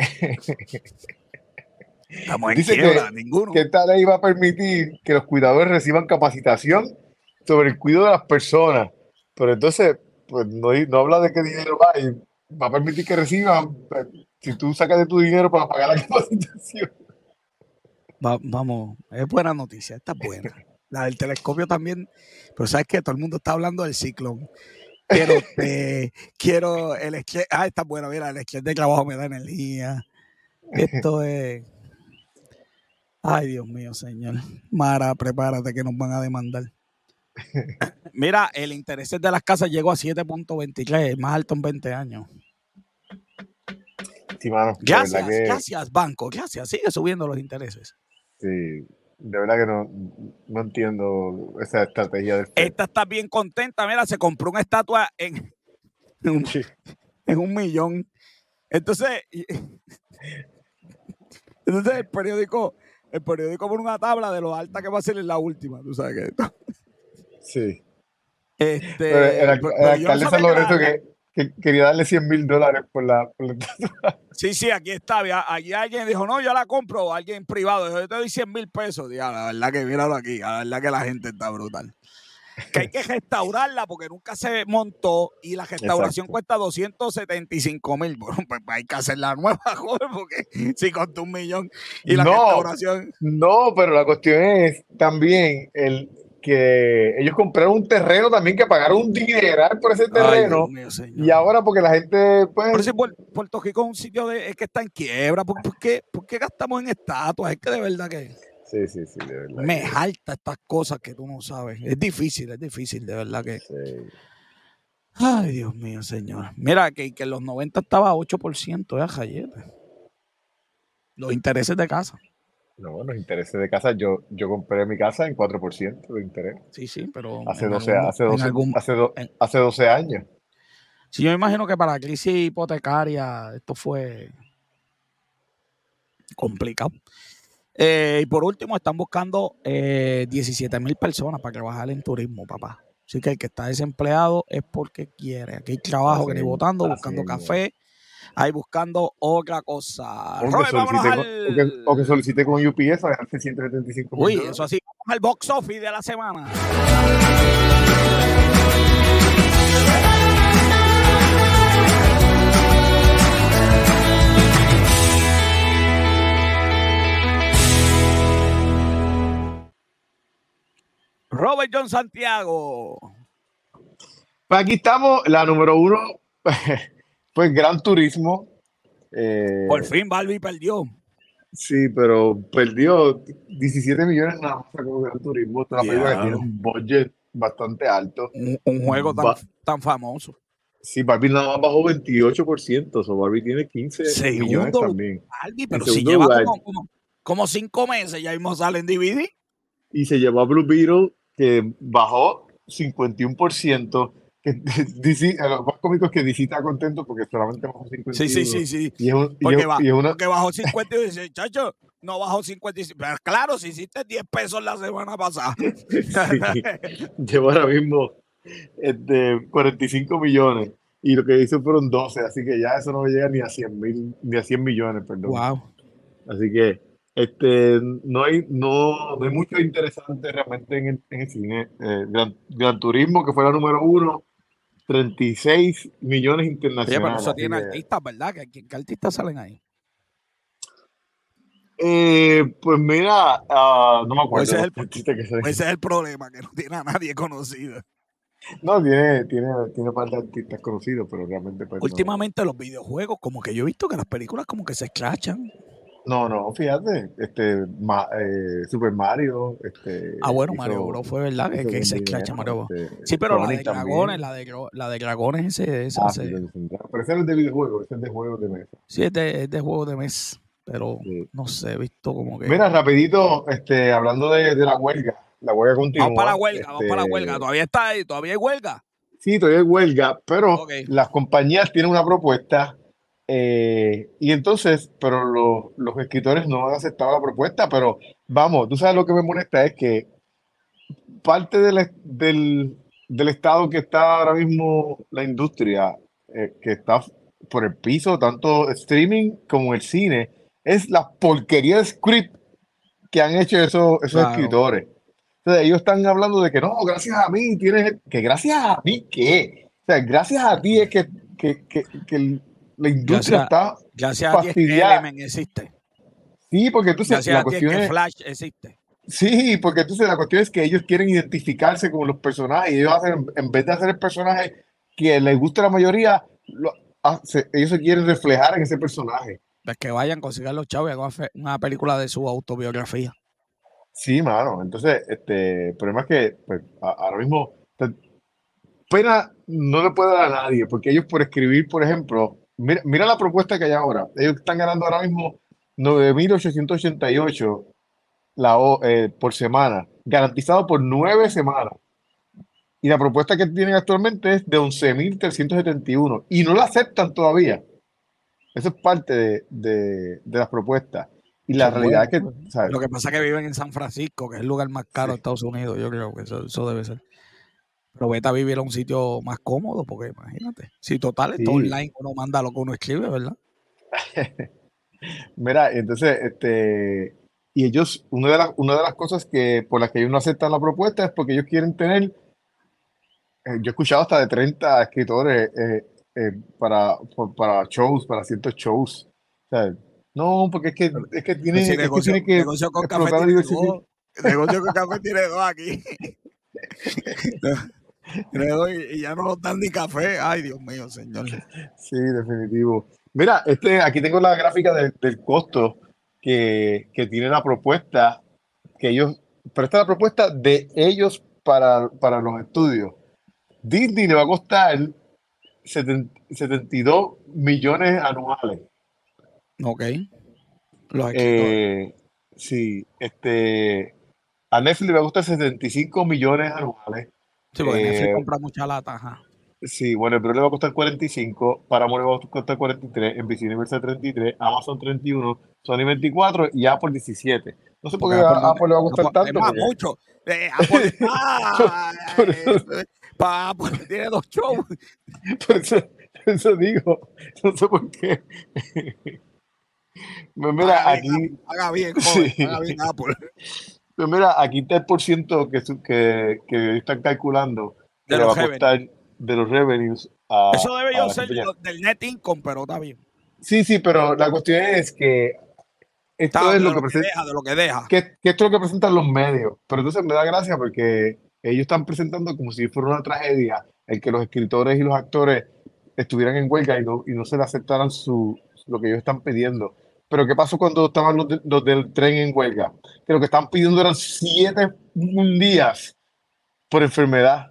dice que, ninguno. que esta ley va a permitir que los cuidadores reciban capacitación sobre el cuidado de las personas. Pero entonces, pues no, no habla de qué dinero va y va a permitir que reciban, pues, si tú sacas de tu dinero para pagar la capacitación. vamos, es buena noticia, está buena. La del telescopio también, pero sabes que todo el mundo está hablando del ciclón. Quiero, quiero el esquí, ah, está bueno, mira, el esquí de trabajo me da energía. Esto es. Ay, Dios mío, señor. Mara, prepárate que nos van a demandar. Mira, el interés de las casas llegó a 7.23, más alto en 20 años. gracias, gracias, banco, gracias. Sigue subiendo los intereses. Sí, de verdad que no, no entiendo esa estrategia. De Esta está bien contenta. Mira, se compró una estatua en, un, en un millón. Entonces, entonces el periódico, el periódico pone una tabla de lo alta que va a ser en la última. Tú sabes que Sí. Este, el, alcalde San Lorenzo que, quería darle 100 mil dólares por la, Sí, sí, aquí está. Aquí alguien dijo, no, yo la compro. Alguien privado dijo, yo te doy 100 mil pesos. la verdad que míralo aquí. La verdad que la gente está brutal. Que hay que restaurarla porque nunca se montó y la restauración cuesta 275 mil. Bueno, pues hay que hacerla nueva, joder, porque si costó un millón y la restauración. No, pero la cuestión es también el, que ellos compraron un terreno también que pagaron un dineral por ese terreno. y ahora porque la gente pues... Por eso Puerto Rico es un sitio de, es que está en quiebra. ¿Por, qué, gastamos en estatuas? Es que de verdad que... Sí, sí, sí, de verdad. Me jalta estas cosas que tú no sabes. Es difícil, es difícil, de verdad que... Ay, Dios mío, señor. Mira, que, que en los 90 estaba 8% de ajayete. Los intereses de casa. No, los intereses de casa, yo, yo compré mi casa en 4% de interés. Sí, sí, pero... Hace 12, hace 12, hace 12 años. Sí, yo me imagino que para la crisis hipotecaria esto fue complicado. Eh, y por último, están buscando eh, 17 mil personas para trabajar en turismo, papá. Así que el que está desempleado es porque quiere. Aquí hay trabajo que ni votando, buscando café, ahí buscando otra cosa. O que, solicite, con, solicite con UPS a dejarse 175 Uy, eso así. Vamos al box office de la semana. Robert John Santiago. Pues aquí estamos, la número uno, pues Gran Turismo. Eh, Por fin Barbie perdió. Sí, pero perdió 17 millones nada más con Gran Turismo. Otra tiene un budget bastante alto. Un, juego tan, famoso. Sí, Barbie nada más bajó 28%, o Barbie tiene 15 millones también. Barbie, pero si lleva como, como, cinco meses, ya mismo sale en DVD. Y se llevó a Blue Beetle que bajó 51%. Que DC, los más cómicos que DC está contento porque solamente bajó 51%. Sí, sí, sí, sí. Y porque, bajó 50 y dice, chacho, no bajó 55. Pero claro, si hiciste 10 pesos la semana pasada. Llevo ahora mismo este, 45 millones y lo que hizo fueron 12, así que ya eso no llega ni a 100 mil, ni a 100 millones, perdón. Wow. Así que este, no hay, no, no hay mucho interesante realmente en el, en el cine. Eh, Gran, Turismo, que fue la número uno, 36 millones internacionales. pero eso tiene artistas, ¿verdad? ¿Qué, ¿Qué, artistas salen ahí? Eh, pues mira, uh, no me acuerdo. Ese es, el, ese es, el, problema, que no tiene a nadie conocido. No, tiene, tiene, tiene par de artistas conocidos, pero realmente. Pues, Últimamente los videojuegos, como que yo he visto que las películas como que se escrachan. No, no, fíjate, este, eh, Super Mario, este. Ah, bueno, Mario Bros fue verdad que, que se escracha Mario Bros. Este, sí, pero la de dragones, la de, la de dragones ese, ese, ah, ese. Pero ese es de videojuegos, ese es de juegos de mesa. Sí, es de, es de juegos de mesa, pero no sé, he visto como que. Mira, rapidito, este, hablando de, de la huelga, la huelga continúa. Vamos para la huelga, vamos para la este huelga, todavía está ahí, todavía hay huelga. Sí, todavía hay huelga, pero las compañías tienen una propuesta eh, y entonces, pero los escritores no han aceptado la propuesta, pero vamos, tú sabes lo que me molesta es que parte del, del, estado que está ahora mismo la industria, eh, que está por el piso, tanto streaming como el cine, es la porquería de script que han hecho esos, esos escritores. Entonces ellos están hablando de que no, gracias a mí tienes, que gracias a mí, ¿qué? O sea, gracias a ti es que, que, que, que el, la industria está gracias fastidiada. a ti existe. Sí, porque entonces la cuestión es, Flash existe. Sí, porque entonces la cuestión es que ellos quieren identificarse con los personajes y ellos hacen, en vez de hacer el personaje que les gusta a la mayoría, ellos se quieren reflejar en ese personaje. Pues que vayan, consigan los chavos y hagan una película de su autobiografía. Sí, mano. Entonces, este, el problema es que pues, ahora mismo pena no le puede dar a nadie, porque ellos por escribir, por ejemplo, Mira, la propuesta que hay ahora. Ellos están ganando ahora mismo 9.888 la, eh, por semana, garantizado por nueve semanas. Y la propuesta que tienen actualmente es de 11.371 y no la aceptan todavía. Eso es parte de, de, las propuestas. Y la realidad es que... Pues, lo que pasa es que viven en San Francisco, que es el lugar más caro de Estados Unidos. Yo creo que eso debe ser. Pero vete a vivir a un sitio más cómodo, porque imagínate. Si total, es online, uno manda lo que uno escribe, ¿verdad? Mira, entonces, este, y ellos, una de, las, una de las cosas que por las que ellos no aceptan la propuesta es porque ellos quieren tener, eh, yo he escuchado hasta de 30 escritores eh, eh, para, para shows, para ciertos shows. O sea, no, porque es que, es que tiene, es negocio, que, tiene que negocio con café tiene dos, negocio con café tiene dos aquí. y ya no nos dan ni café. Ay, Dios mío, señor. Sí, definitivo. Mira, este, aquí tengo la gráfica del costo que, tiene la propuesta, que ellos, pero esta es la propuesta de ellos para, para los estudios. Disney le va a costar 72 millones anuales. Ok. Eh, sí, este, a Netflix le va a costar 75 millones anuales. Sí, porque Netflix eh, compra mucha lata, Sí, bueno, el le va a costar 45, Paramount le va a costar 43, NBC Universal 33, Amazon 31, Sony 24 y Apple 17. No sé por qué Apple, Apple, le va a costar Apple, tanto. Más, mucho. Eh, Apple, ah, eh, Apple tiene dos shows. Por eso, por eso digo, no sé por qué. Mira, haga aquí. Bien, haga bien, joven, sí. haga bien Apple. Pues mira, aquí está el por ciento que, que, que están calculando de los va a costar de los revenues. A, Eso debe yo ser del net income, pero está bien. Sí, sí, pero la cuestión es que esto está, es lo, lo que, presenta, deja, de lo que deja. Que, que, esto es lo que presentan los medios. Pero entonces me da gracia porque ellos están presentando como si fuera una tragedia el que los escritores y los actores estuvieran en huelga y no, y no se le aceptaran su, lo que ellos están pidiendo. Pero ¿qué pasó cuando estaban los, de, los del tren en huelga? Que lo que estaban pidiendo eran siete días por enfermedad.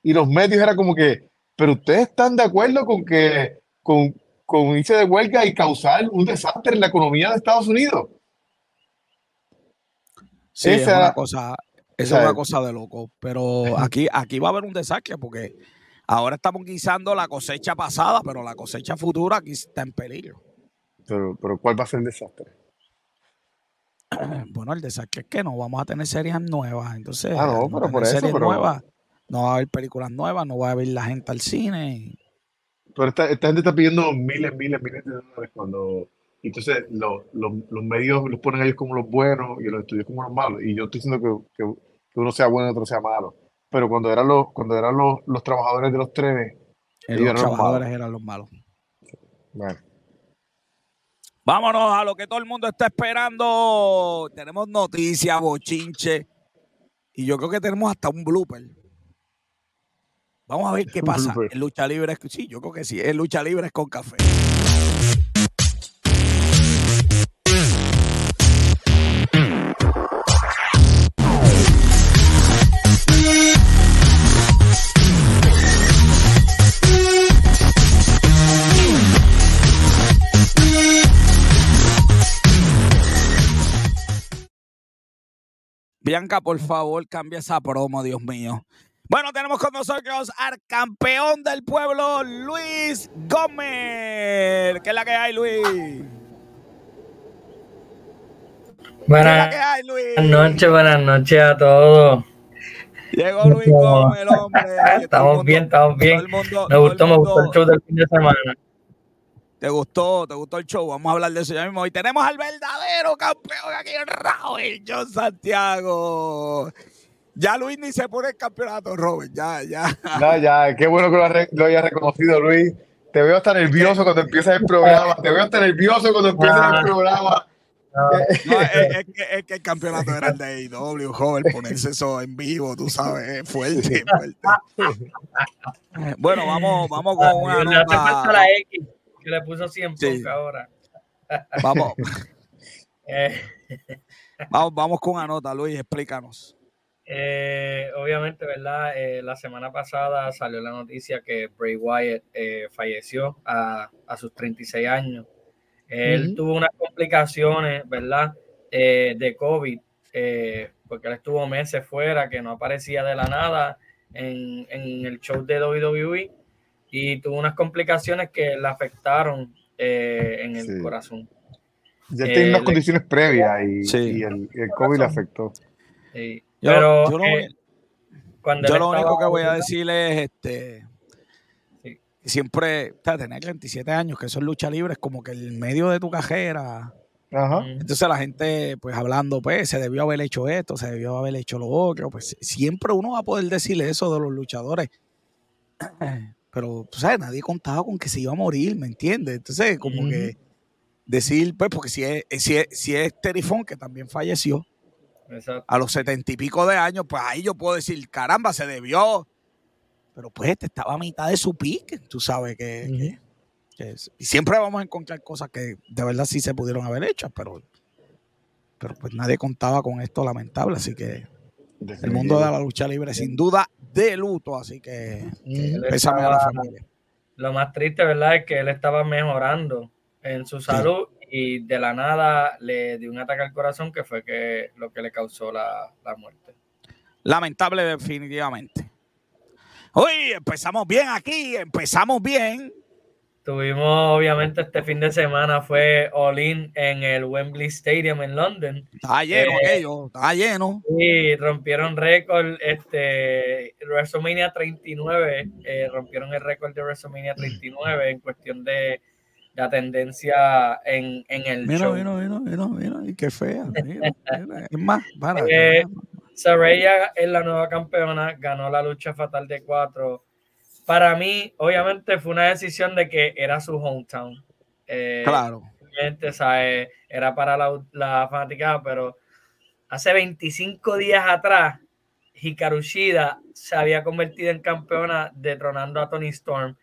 Y los medios era como que, pero ustedes están de acuerdo con que con, con irse de huelga y causar un desastre en la economía de Estados Unidos. Sí, Esa, es una cosa, esa es una cosa de loco. Pero aquí, aquí va a haber un desastre porque ahora estamos guisando la cosecha pasada, pero la cosecha futura aquí está en peligro. Pero, pero ¿cuál va a ser el desastre? Bueno, el desastre es que no vamos a tener series nuevas. Entonces, ah, no, pero por eso, series pero... nuevas, no va a haber películas nuevas, no va a haber la gente al cine. Pero esta, esta gente está pidiendo miles, miles, miles de dólares cuando. Entonces, lo, lo, los medios los ponen ellos como los buenos y los estudios como los malos. Y yo estoy diciendo que, que, que uno sea bueno y otro sea malo. Pero cuando eran los, cuando eran los, los trabajadores de los trenes, los eran trabajadores los eran los malos. Bueno. Vámonos a lo que todo el mundo está esperando. Tenemos noticias, bochinche. Y yo creo que tenemos hasta un blooper. Vamos a ver qué pasa. En lucha libre, sí, yo creo que sí. En lucha libre es con café. Bianca, por favor, cambia esa promo, Dios mío. Bueno, tenemos con nosotros al campeón del pueblo, Luis Gómez. ¿Qué es la que hay, Luis? Buenas, ¿Qué es la que hay, Luis? buenas noches, buenas noches a todos. Llegó Luis Gómez, hombre. estamos bien, estamos bien. Mundo, me gustó, me gustó el show del fin de semana. ¿Te gustó? ¿Te gustó el show? Vamos a hablar de eso ya mismo. Y tenemos al verdadero campeón aquí en Raúl John Santiago. Ya Luis ni se pone el campeonato, Robert. Ya, ya. No, ya, qué bueno que lo, hayas reconocido, Luis. Te veo hasta nervioso cuando empieza el programa. Te veo hasta nervioso cuando empieza el programa. No, no es, es, que, es, que, el campeonato era el de AEW, joven, ponerse eso en vivo, tú sabes, fuerte, fuerte. Bueno, vamos, vamos con una nota. Que le puso 100 sí. ahora. Vamos. vamos. Vamos con una nota, Luis, explícanos. Eh, obviamente, ¿verdad? Eh, la semana pasada salió la noticia que Bray Wyatt eh, falleció a, a, sus 36 años. Él uh -huh. tuvo unas complicaciones, ¿verdad? de COVID, porque él estuvo meses fuera, que no aparecía de la nada en, en el show de WWE y tuvo unas complicaciones que le afectaron en el sí. corazón. Ya tenía unas condiciones previas y, sí. y, el, y el COVID le afectó. Sí. Yo, Pero yo, lo, eh, yo lo único que voy a decir es este siempre o sea, tener 37 años, que eso es lucha libre, es como que el medio de tu cajera. Ajá. Entonces la gente, pues hablando, pues se debió haber hecho esto, se debió haber hecho lo otro. Pues siempre uno va a poder decirle eso de los luchadores. Pero, tú sabes, nadie contaba con que se iba a morir, ¿me entiendes? Entonces, como uh -huh. que decir, pues, porque si es, si es, si es Terifón, que también falleció, Exacto. a los setenta y pico de años, pues ahí yo puedo decir, caramba, se debió. Pero pues este estaba a mitad de su pique, tú sabes que, uh -huh. que, que es, y siempre vamos a encontrar cosas que de verdad sí se pudieron haber hecho, pero, pero pues nadie contaba con esto lamentable, así que el mundo de la lucha libre sin duda de luto, así que, que pésame a la familia. Lo más triste, ¿verdad? Es que él estaba mejorando en su salud sí. y de la nada le dio un ataque al corazón que fue que lo que le causó la, la muerte. Lamentable definitivamente. Uy, empezamos bien aquí, empezamos bien. Tuvimos, obviamente, este fin de semana fue All In en el Wembley Stadium en London. Está lleno eh, aquello, está lleno. Y rompieron récord, este, WrestleMania 39, eh, rompieron el récord de WrestleMania 39 en cuestión de la tendencia en, en el mira, show. Mira, mira, mira, mira, y qué fea. es más, para. Eh, Saraya es la nueva campeona, ganó la lucha fatal de cuatro para mí, obviamente, fue una decisión de que era su hometown. Eh, claro. Obviamente, ¿sabe? Era para la, la fanática, pero hace 25 días atrás, Hikaru Shida se había convertido en campeona detronando a Tony Storm.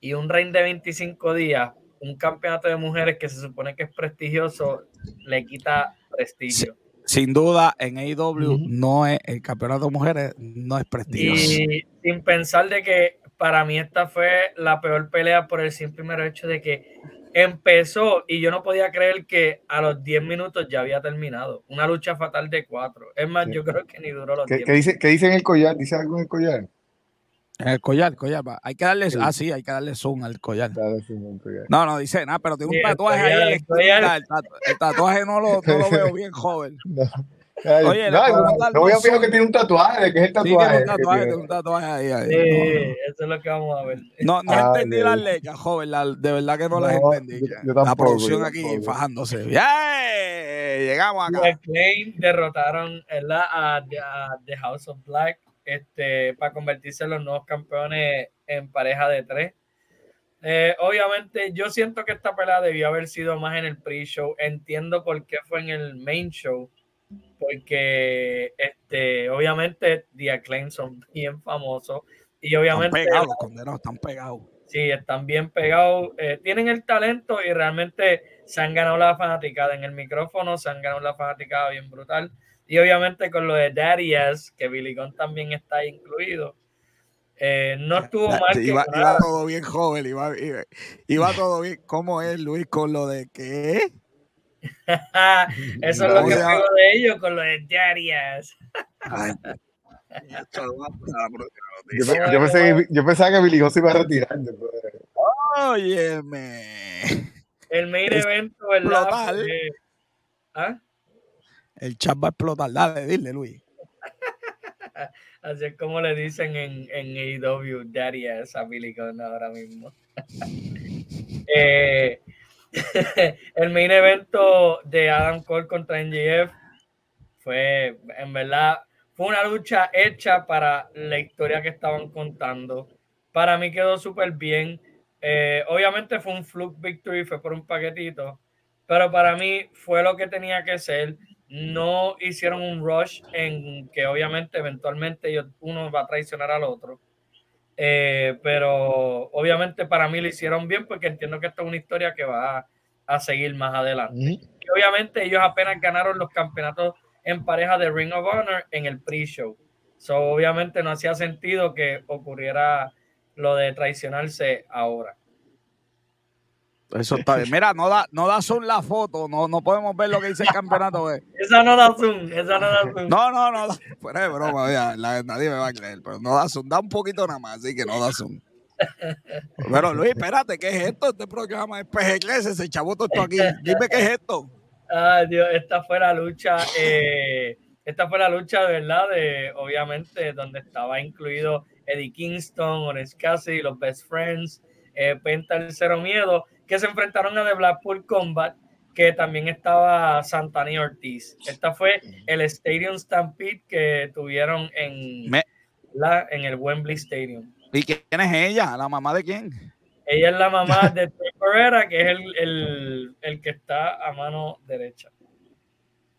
Y un reign de 25 días, un campeonato de mujeres que se supone que es prestigioso, le quita prestigio. Sin duda, en AEW no es el campeonato de mujeres, no es prestigioso. Y sin pensar de que para mí esta fue la peor pelea por el simple mero hecho de que empezó y yo no podía creer que a los 10 minutos ya había terminado. Una lucha fatal de cuatro. Es más, yo creo que ni duró los ¿Qué, 10 ¿qué dice, ¿Qué dice en el collar? ¿Dice algo en el collar? En el collar, collar. Hay que darle, ah, sí, hay que darle zoom al collar. No, no dice nada, pero tiene un tatuaje ahí. El, tatuaje no lo, no lo veo bien joven. Oye, no, no voy a fijar que tiene un tatuaje, que es el tatuaje. Sí, tiene un tatuaje, tiene un tatuaje ahí. ahí. Sí, eso es lo que vamos a ver. No, no ah, entendí las leyes, joven, de verdad que no, las entendí. Yo, la producción aquí fajándose. ¡Yeah! Llegamos acá. Los Claim derrotaron a, a, The House of Black este, para convertirse en los nuevos campeones en pareja de tres. Eh, obviamente, yo siento que esta pelea debió haber sido más en el pre-show. Entiendo por qué fue en el main show porque este, obviamente The Acclaim son bien famosos y obviamente... Están pegados, condenados están pegados. Sí, están bien pegados, eh, tienen el talento y realmente se han ganado la fanaticada en el micrófono, se han ganado la fanaticada bien brutal. Y obviamente con lo de Daddy S, que Billy Gunn también está incluido, eh, no estuvo mal. Iba, iba, todo bien joven, iba, iba, iba, todo bien. ¿Cómo es Luis con lo de qué? Eso es lo que juego de ellos con los diarias. yo, pensaba que Billy se iba a retirar. Óyeme. El main evento, ¿verdad? ¿Ah? El chat va a explotar. Dale, dile, Luis. Así es como le dicen en, en AEW, Daddy a Billy Gunn ahora mismo. eh, el main evento de Adam Cole contra NGF fue, en verdad, fue una lucha hecha para la historia que estaban contando. Para mí quedó súper bien. Eh, obviamente fue un fluke victory, fue por un paquetito, pero para mí fue lo que tenía que ser. No hicieron un rush en que obviamente eventualmente uno va a traicionar al otro. Eh, pero obviamente para mí lo hicieron bien porque entiendo que esta es una historia que va a, seguir más adelante. Y obviamente ellos apenas ganaron los campeonatos en pareja de Ring of Honor en el pre-show. So, obviamente no hacía sentido que ocurriera lo de traicionarse ahora. Eso está bien. Mira, no da, no da zoom la foto, no, no podemos ver lo que dice el campeonato. esa no da zoom, esa no da zoom. No, no, no, da, fuera de broma, nadie me va a creer, pero no da zoom, da un poquito nada más, así que no da zoom. Pero Luis, espérate, ¿qué es esto? Este programa es PG se chavó todo esto aquí. Dime qué es esto. Ay, Dios, esta fue la lucha, eh, esta fue la lucha de verdad, de obviamente donde estaba incluido Eddie Kingston, Orange Cassidy, los Best Friends, eh, Penta el Cero Miedo que se enfrentaron a The Blackpool Combat, que también estaba Santani Ortiz. Esta fue el Stadium Stampede que tuvieron en, la, en el Wembley Stadium. ¿Y quién es ella? ¿La mamá de quién? Ella es la mamá de Trey Herrera, que es el, el, el que está a mano derecha.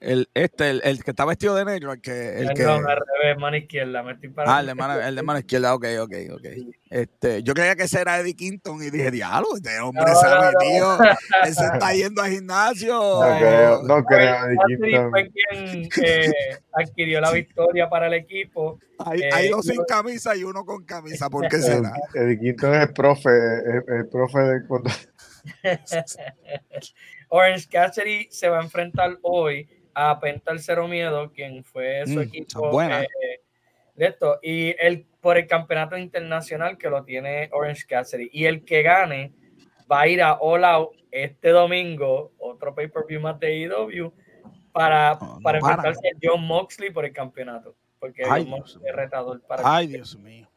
El, este, el, el, que está vestido de negro, el que. El que... al revés, mano izquierda, me estoy Ah, el de mano, el de mano izquierda, ok, ok, ok. Este, yo creía que ese era Eddie Quinton y dije, diablo, este hombre no, sabe, no, tío. Él se está yendo al gimnasio. No creo, no creo, Eddie Quinton. fue quien eh, adquirió la victoria para el equipo. Hay, eh, hay dos sin camisa y uno con camisa, ¿por qué será? Eddie Quinton es el profe, el, el profe de. Orange Cassidy se va a enfrentar hoy a Penta el Cero Miedo, quien fue su mm, equipo eh, de esto. Y el, por el campeonato internacional que lo tiene Orange Cassidy. Y el que gane va a ir a All Out este domingo, otro pay-per-view más de IW, para, para enfrentarse a John Moxley por el campeonato. Porque Ay, John Moxley es retador para Ay, Dios mío.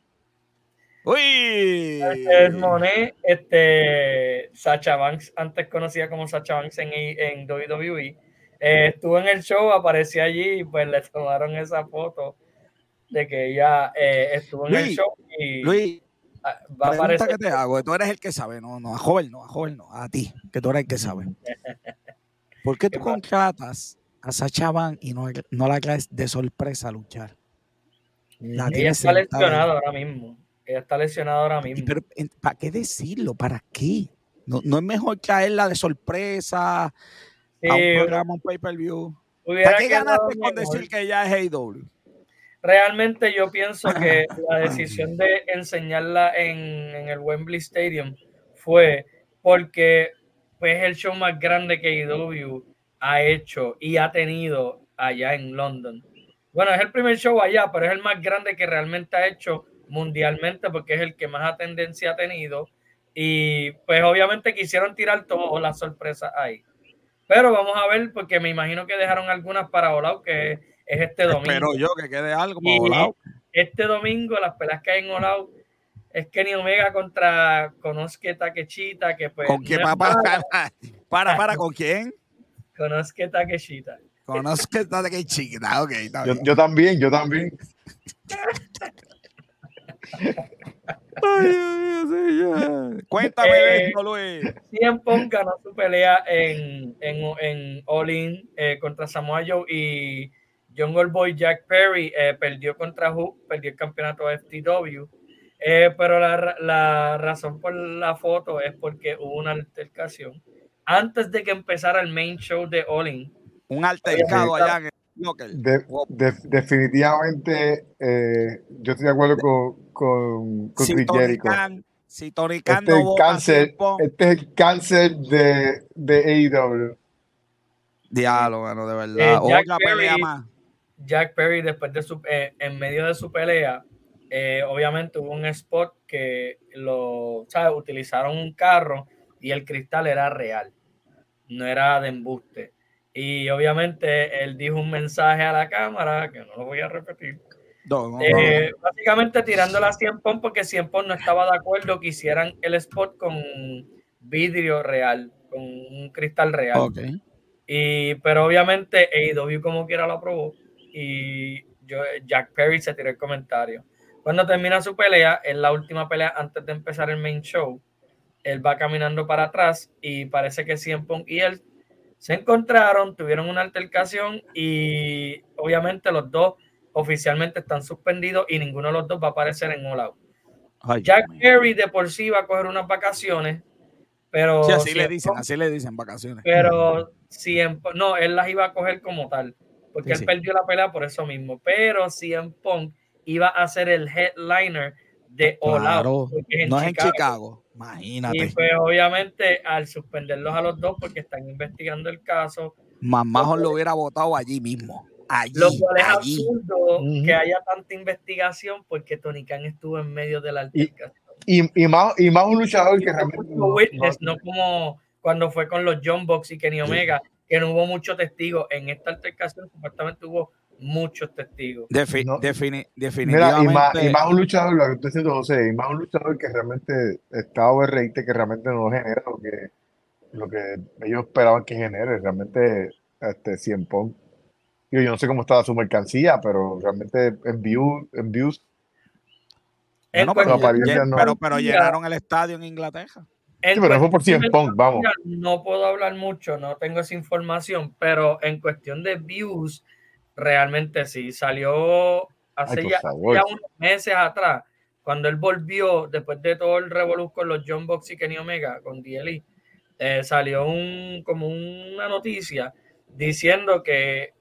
Uy. Es Monet, este, Sacha Banks, antes conocida como Sacha Banks en, en WWE, eh, estuvo en el show, apareció allí y pues le tomaron esa foto de que ella eh, estuvo en el show y Luis, va a aparecer. que te hago, tú eres el que sabe, no, no, a joven no, a joven no, a ti, que tú eres el que sabe. ¿Por qué tú contratas a Sacha Banks y no, no la traes de sorpresa a luchar? ella está lesionada ahora mismo. Ella está lesionada ahora mismo. Pero, ¿para qué decirlo? ¿Para qué? No, no es mejor traerla de sorpresa a un programa, un pay-per-view. ¿Para qué ganaste con decir que ya es AEW? Realmente yo pienso que la decisión de enseñarla en, en, el Wembley Stadium fue porque pues, es el show más grande que AEW ha hecho y ha tenido allá en London. Bueno, es el primer show allá, pero es el más grande que realmente ha hecho mundialmente porque es el que más tendencia ha tenido. Y pues obviamente quisieron tirar todas las sorpresas ahí. Pero vamos a ver, porque me imagino que dejaron algunas para Olau, que es, este domingo. Pero yo que quede algo para Olau. Este domingo, las peleas que hay en Olau es Kenny Omega contra Konosuke Takechita, que pues... ¿Con quién? para, para, para, para, ¿con quién? Konosuke Takechita. Konosuke Takechita, ok. Yo, yo también, yo también. Ay, Cuéntame eh, esto, Luis. Cien Pong ganó su pelea en, en, en All In eh, contra Samoa Joe y John Boy Jack Perry eh, perdió contra Hook, perdió el campeonato FTW. Eh, pero la, la, razón por la foto es porque hubo una altercación antes de que empezara el main show de All In. Un altercado allá en definitivamente, eh, yo estoy de acuerdo con, con, con si Chris Jericho. si Tony Khan este, no cáncer, este es el cáncer de, de AEW. Diálogo, bueno, de verdad. Eh, Jack, Perry, Jack Perry, después de su, eh, en medio de su pelea, eh, obviamente hubo un spot que lo, ¿sabes? Utilizaron un carro y el cristal era real, no era de embuste. Y obviamente él dijo un mensaje a la cámara, que no lo voy a repetir. Eh, básicamente tirándole a 100 Pon porque 100 Pon no estaba de acuerdo que hicieran el spot con vidrio real, con un cristal real. Y, pero obviamente AEW como quiera lo aprobó y yo, Jack Perry se tiró el comentario. Cuando termina su pelea, en la última pelea antes de empezar el main show, él va caminando para atrás y parece que 100 Pon y él se encontraron, tuvieron una altercación y obviamente los dos oficialmente están suspendidos y ninguno de los dos va a aparecer en All Out. Jack Perry de por sí va a coger unas vacaciones, pero... Sí, así le dicen, así le dicen vacaciones. Pero en no, él las iba a coger como tal, porque él perdió la pelea por eso mismo, pero CM Punk iba a ser el headliner de All Out. No es en Chicago. Imagínate. Y pues obviamente al suspenderlos a los dos porque están investigando el caso. Más lo hubiera votado allí mismo. Allí, lo cual es absurdo que haya tanta investigación porque Tony Khan estuvo en medio de la altercación. Y, y, más, y más un luchador que realmente. No, como cuando fue con los John Box y Kenny Omega, que no hubo muchos testigos. En esta altercación, supuestamente hubo muchos testigos. definitivamente. y más, y más, un luchador, lo que estoy diciendo José, y más un luchador que realmente está overrated, que realmente no genera lo que, lo que ellos esperaban que genere, realmente este 100 Pong. Yo, no sé cómo estaba su mercancía, pero realmente en, view, en views. pero, pero, pero, llenaron el estadio en Inglaterra. Sí, pero fue por 100 Pong, vamos. No puedo hablar mucho, no tengo esa información, pero en cuestión de views, realmente sí. Salió hace ya, unos meses atrás, cuando él volvió, después de todo el revolú con los John Box y Kenny Omega, con DLE, eh, salió un, como una noticia diciendo que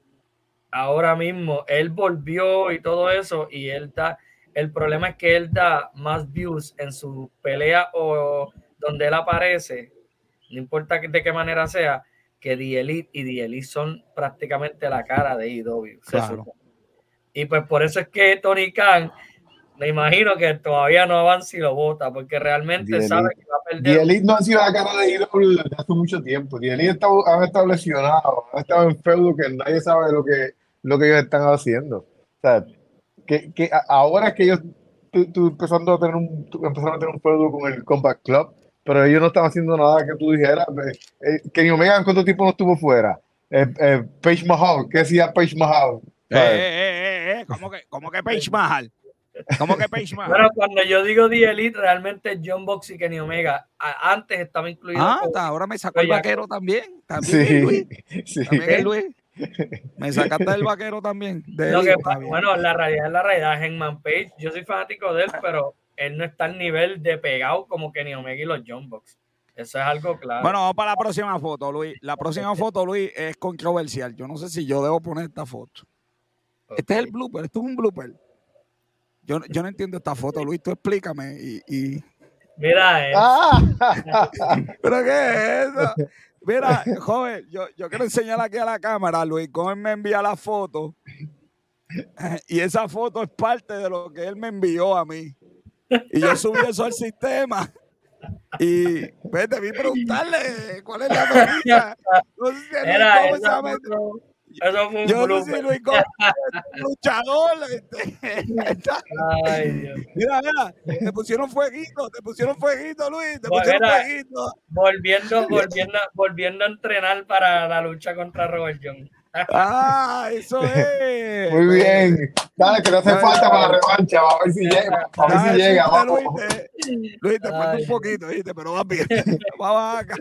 ahora mismo él volvió y todo eso, y él da, el problema es que él da más views en su pelea o donde él aparece, no importa de qué manera sea, que The Elite y The Elite son prácticamente la cara de IW. Y pues por eso es que Tony Khan, me imagino que todavía no avanza y lo vota, porque realmente sabe que va a perder. Elite no ha sido la cara de IW desde hace mucho tiempo. The Elite han estado lesionados, han estado en feudo que nadie sabe lo que, lo que ellos están haciendo. O sea, que, que ahora que ellos tú, empezando a tener un, empezaron a tener un feudo con el Combat Club, pero ellos no estaban haciendo nada que tú dijeras. Eh, eh, Kenny Omega, ¿cuánto tiempo no estuvo fuera? Eh, eh, Page Mahal, ¿qué decía Page Mahal? Eh, eh, eh, ¿cómo que, cómo que Page Mahal? ¿Cómo que Page Mahal? Bueno, cuando yo digo The Elite, realmente John Box y Kenny Omega antes estaba incluido. Ah, ahora me sacó el vaquero también. También sí, Luis. Sí. También Luis. Me sacaste del vaquero también. Lo que, bueno, la realidad es la realidad. Henman Page, yo soy fanático de él, pero él no está al nivel de pegado como Kenny Omega y los John Box. Eso es algo claro. Bueno, vamos para la próxima foto, Luis. La próxima foto, Luis, es controversial. Yo no sé si yo debo poner esta foto. Este es el blooper, esto es un blooper. Yo, yo no entiendo esta foto, Luis. Tú explícame y. Mira, eh. ¿Pero qué es eso? Mira, joven, yo, yo quiero enseñar aquí a la cámara. Luis Gómez me envía la foto. Y esa foto es parte de lo que él me envió a mí. Y yo subí eso al sistema. Y vete, vi preguntarle cuál es la noticia. No sé si Era, esa foto, eso fue un Yo no sé si Luis Gómez luchador. Este. Ay, Dios. Mira, mira, te pusieron fueguito, te pusieron fueguito, Luis, te pusieron fueguito. Volviendo, volviendo, volviendo a entrenar para la lucha contra Robert John. Ah, eso es. Muy bien. Dale, que no hace falta para la revancha. A ver si llega. A ver si llega. Vamos. Luis, te, Luis, te falta un poquito, ¿viste? Pero va bien. Vamos acá.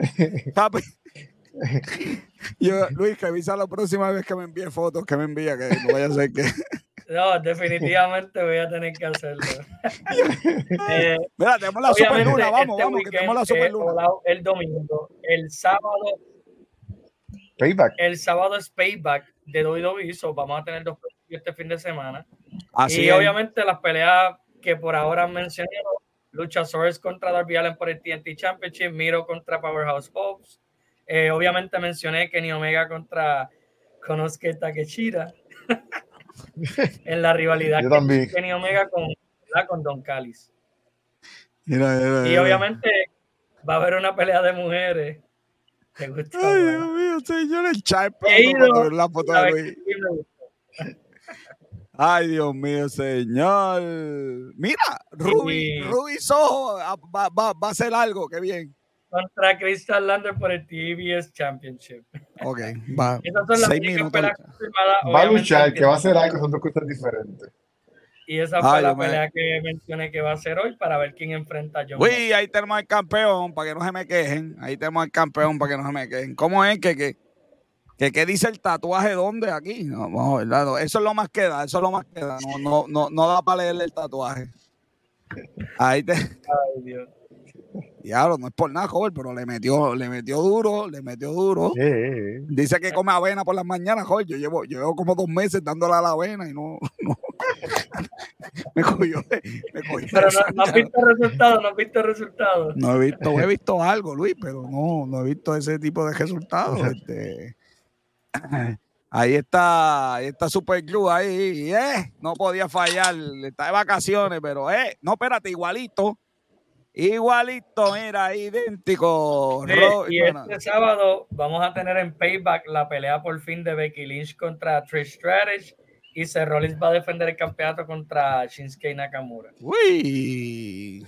Yo, Luis, que avisa la próxima vez que me envíe fotos, que me envía, que no vaya a ser que. No, definitivamente voy a tener que hacerlo. eh, Mira, tenemos la super luna, vamos, este vamos, que tenemos la super luna. El domingo, el sábado. Payback. El sábado es payback de WWE, so vamos a tener dos este fin de semana. y obviamente las peleas que por ahora han mencionado, Luchasaurus contra Darby Allen por el TNT Championship, Miro contra Powerhouse Pops, eh, obviamente mencioné Kenny Omega contra Konosuke Takeshita en la rivalidad que Kenny Omega con, con Don Callis. y obviamente va a haber una pelea de mujeres. ¿Te gusta? Ay, Dios mío, señor, el ver la foto de Ay, Dios mío, señor. Mira, Ruby, Ruby Soho ah, va, va, va a hacer algo, qué bien contra Crystal Lander por el TBS Championship. Ok, va. Esas son las Seis minutos. Va a luchar, que va a hacer algo, son dos cosas diferentes. Y esa fue la pelea que mencioné que va a ser hoy para ver quién enfrenta a John. Uy, ahí tenemos al campeón para que no se me quejen. Ahí tenemos al campeón para que no se me quejen. ¿Cómo es que, que, que qué dice el tatuaje dónde aquí? No, Eso es lo más que da, eso es lo más que da. No, no, no, no da para leerle el tatuaje. Ahí te. Ay, Dios. Diablo, no es por nada, joven, pero le metió, le metió duro, le metió duro. Dice que come avena por las mañanas, joven. Yo llevo, yo llevo como dos meses dándole a la avena y no. me cogió. Me cogió pero no, no, has visto resultados, no has visto resultados. No he visto, he visto algo, Luis, pero no, no he visto ese tipo de resultados. Este, ahí está, ahí está Super Club ahí, eh, no podía fallar, está de vacaciones, pero eh, no, espérate, igualito Igualito, mira, idéntico. y este sábado vamos a tener en Payback la pelea por fin de Becky Lynch contra Trish Stratus y Seth Rollins va a defender el campeonato contra Shinsuke Nakamura. Uy.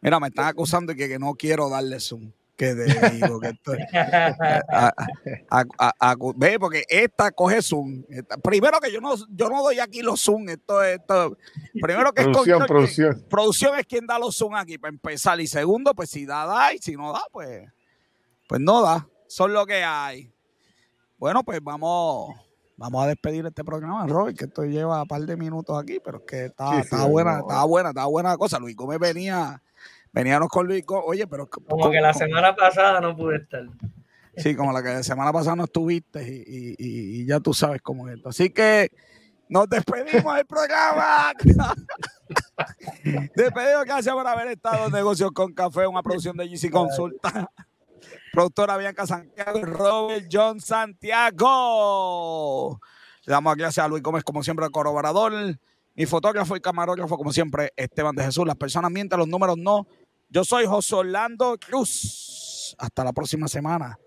Mira, me están acusando de que no quiero darle zoom que te digo que esto ve porque esta coge zoom. Primero que yo no yo no doy aquí los zoom esto esto primero que producción es producción. producción es quien da los zoom aquí para empezar y segundo pues si da da y si no da pues pues no da. Son lo que hay. Bueno pues vamos vamos a despedir este programa Robert que esto lleva un par de minutos aquí pero es que está, está buena está buena está buena cosa. Luis Gómez venía Veníamos con Luis, oye, pero... Como que la semana pasada no pude estar. Sí, como la que la semana pasada no estuviste y, ya tú sabes cómo es esto. Así que nos despedimos del programa. Despedimos, gracias por haber estado en Negocios con Café, una producción de GC Consulta. Productora Bianca Santiago y Robert John Santiago. Le damos gracias a Luis Gómez, como siempre, el colaborador. Mi fotógrafo y camarógrafo, como siempre, Esteban de Jesús. Las personas mienten, los números no. Yo soy José Orlando Cruz. Hasta la próxima semana.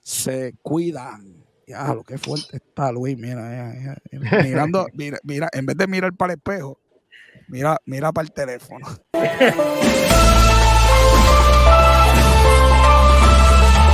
Se cuidan. Ya, lo que fuerte está Luis. Mira, mirando, mira, mira, en vez de mirar para el espejo, mira, mira para el teléfono.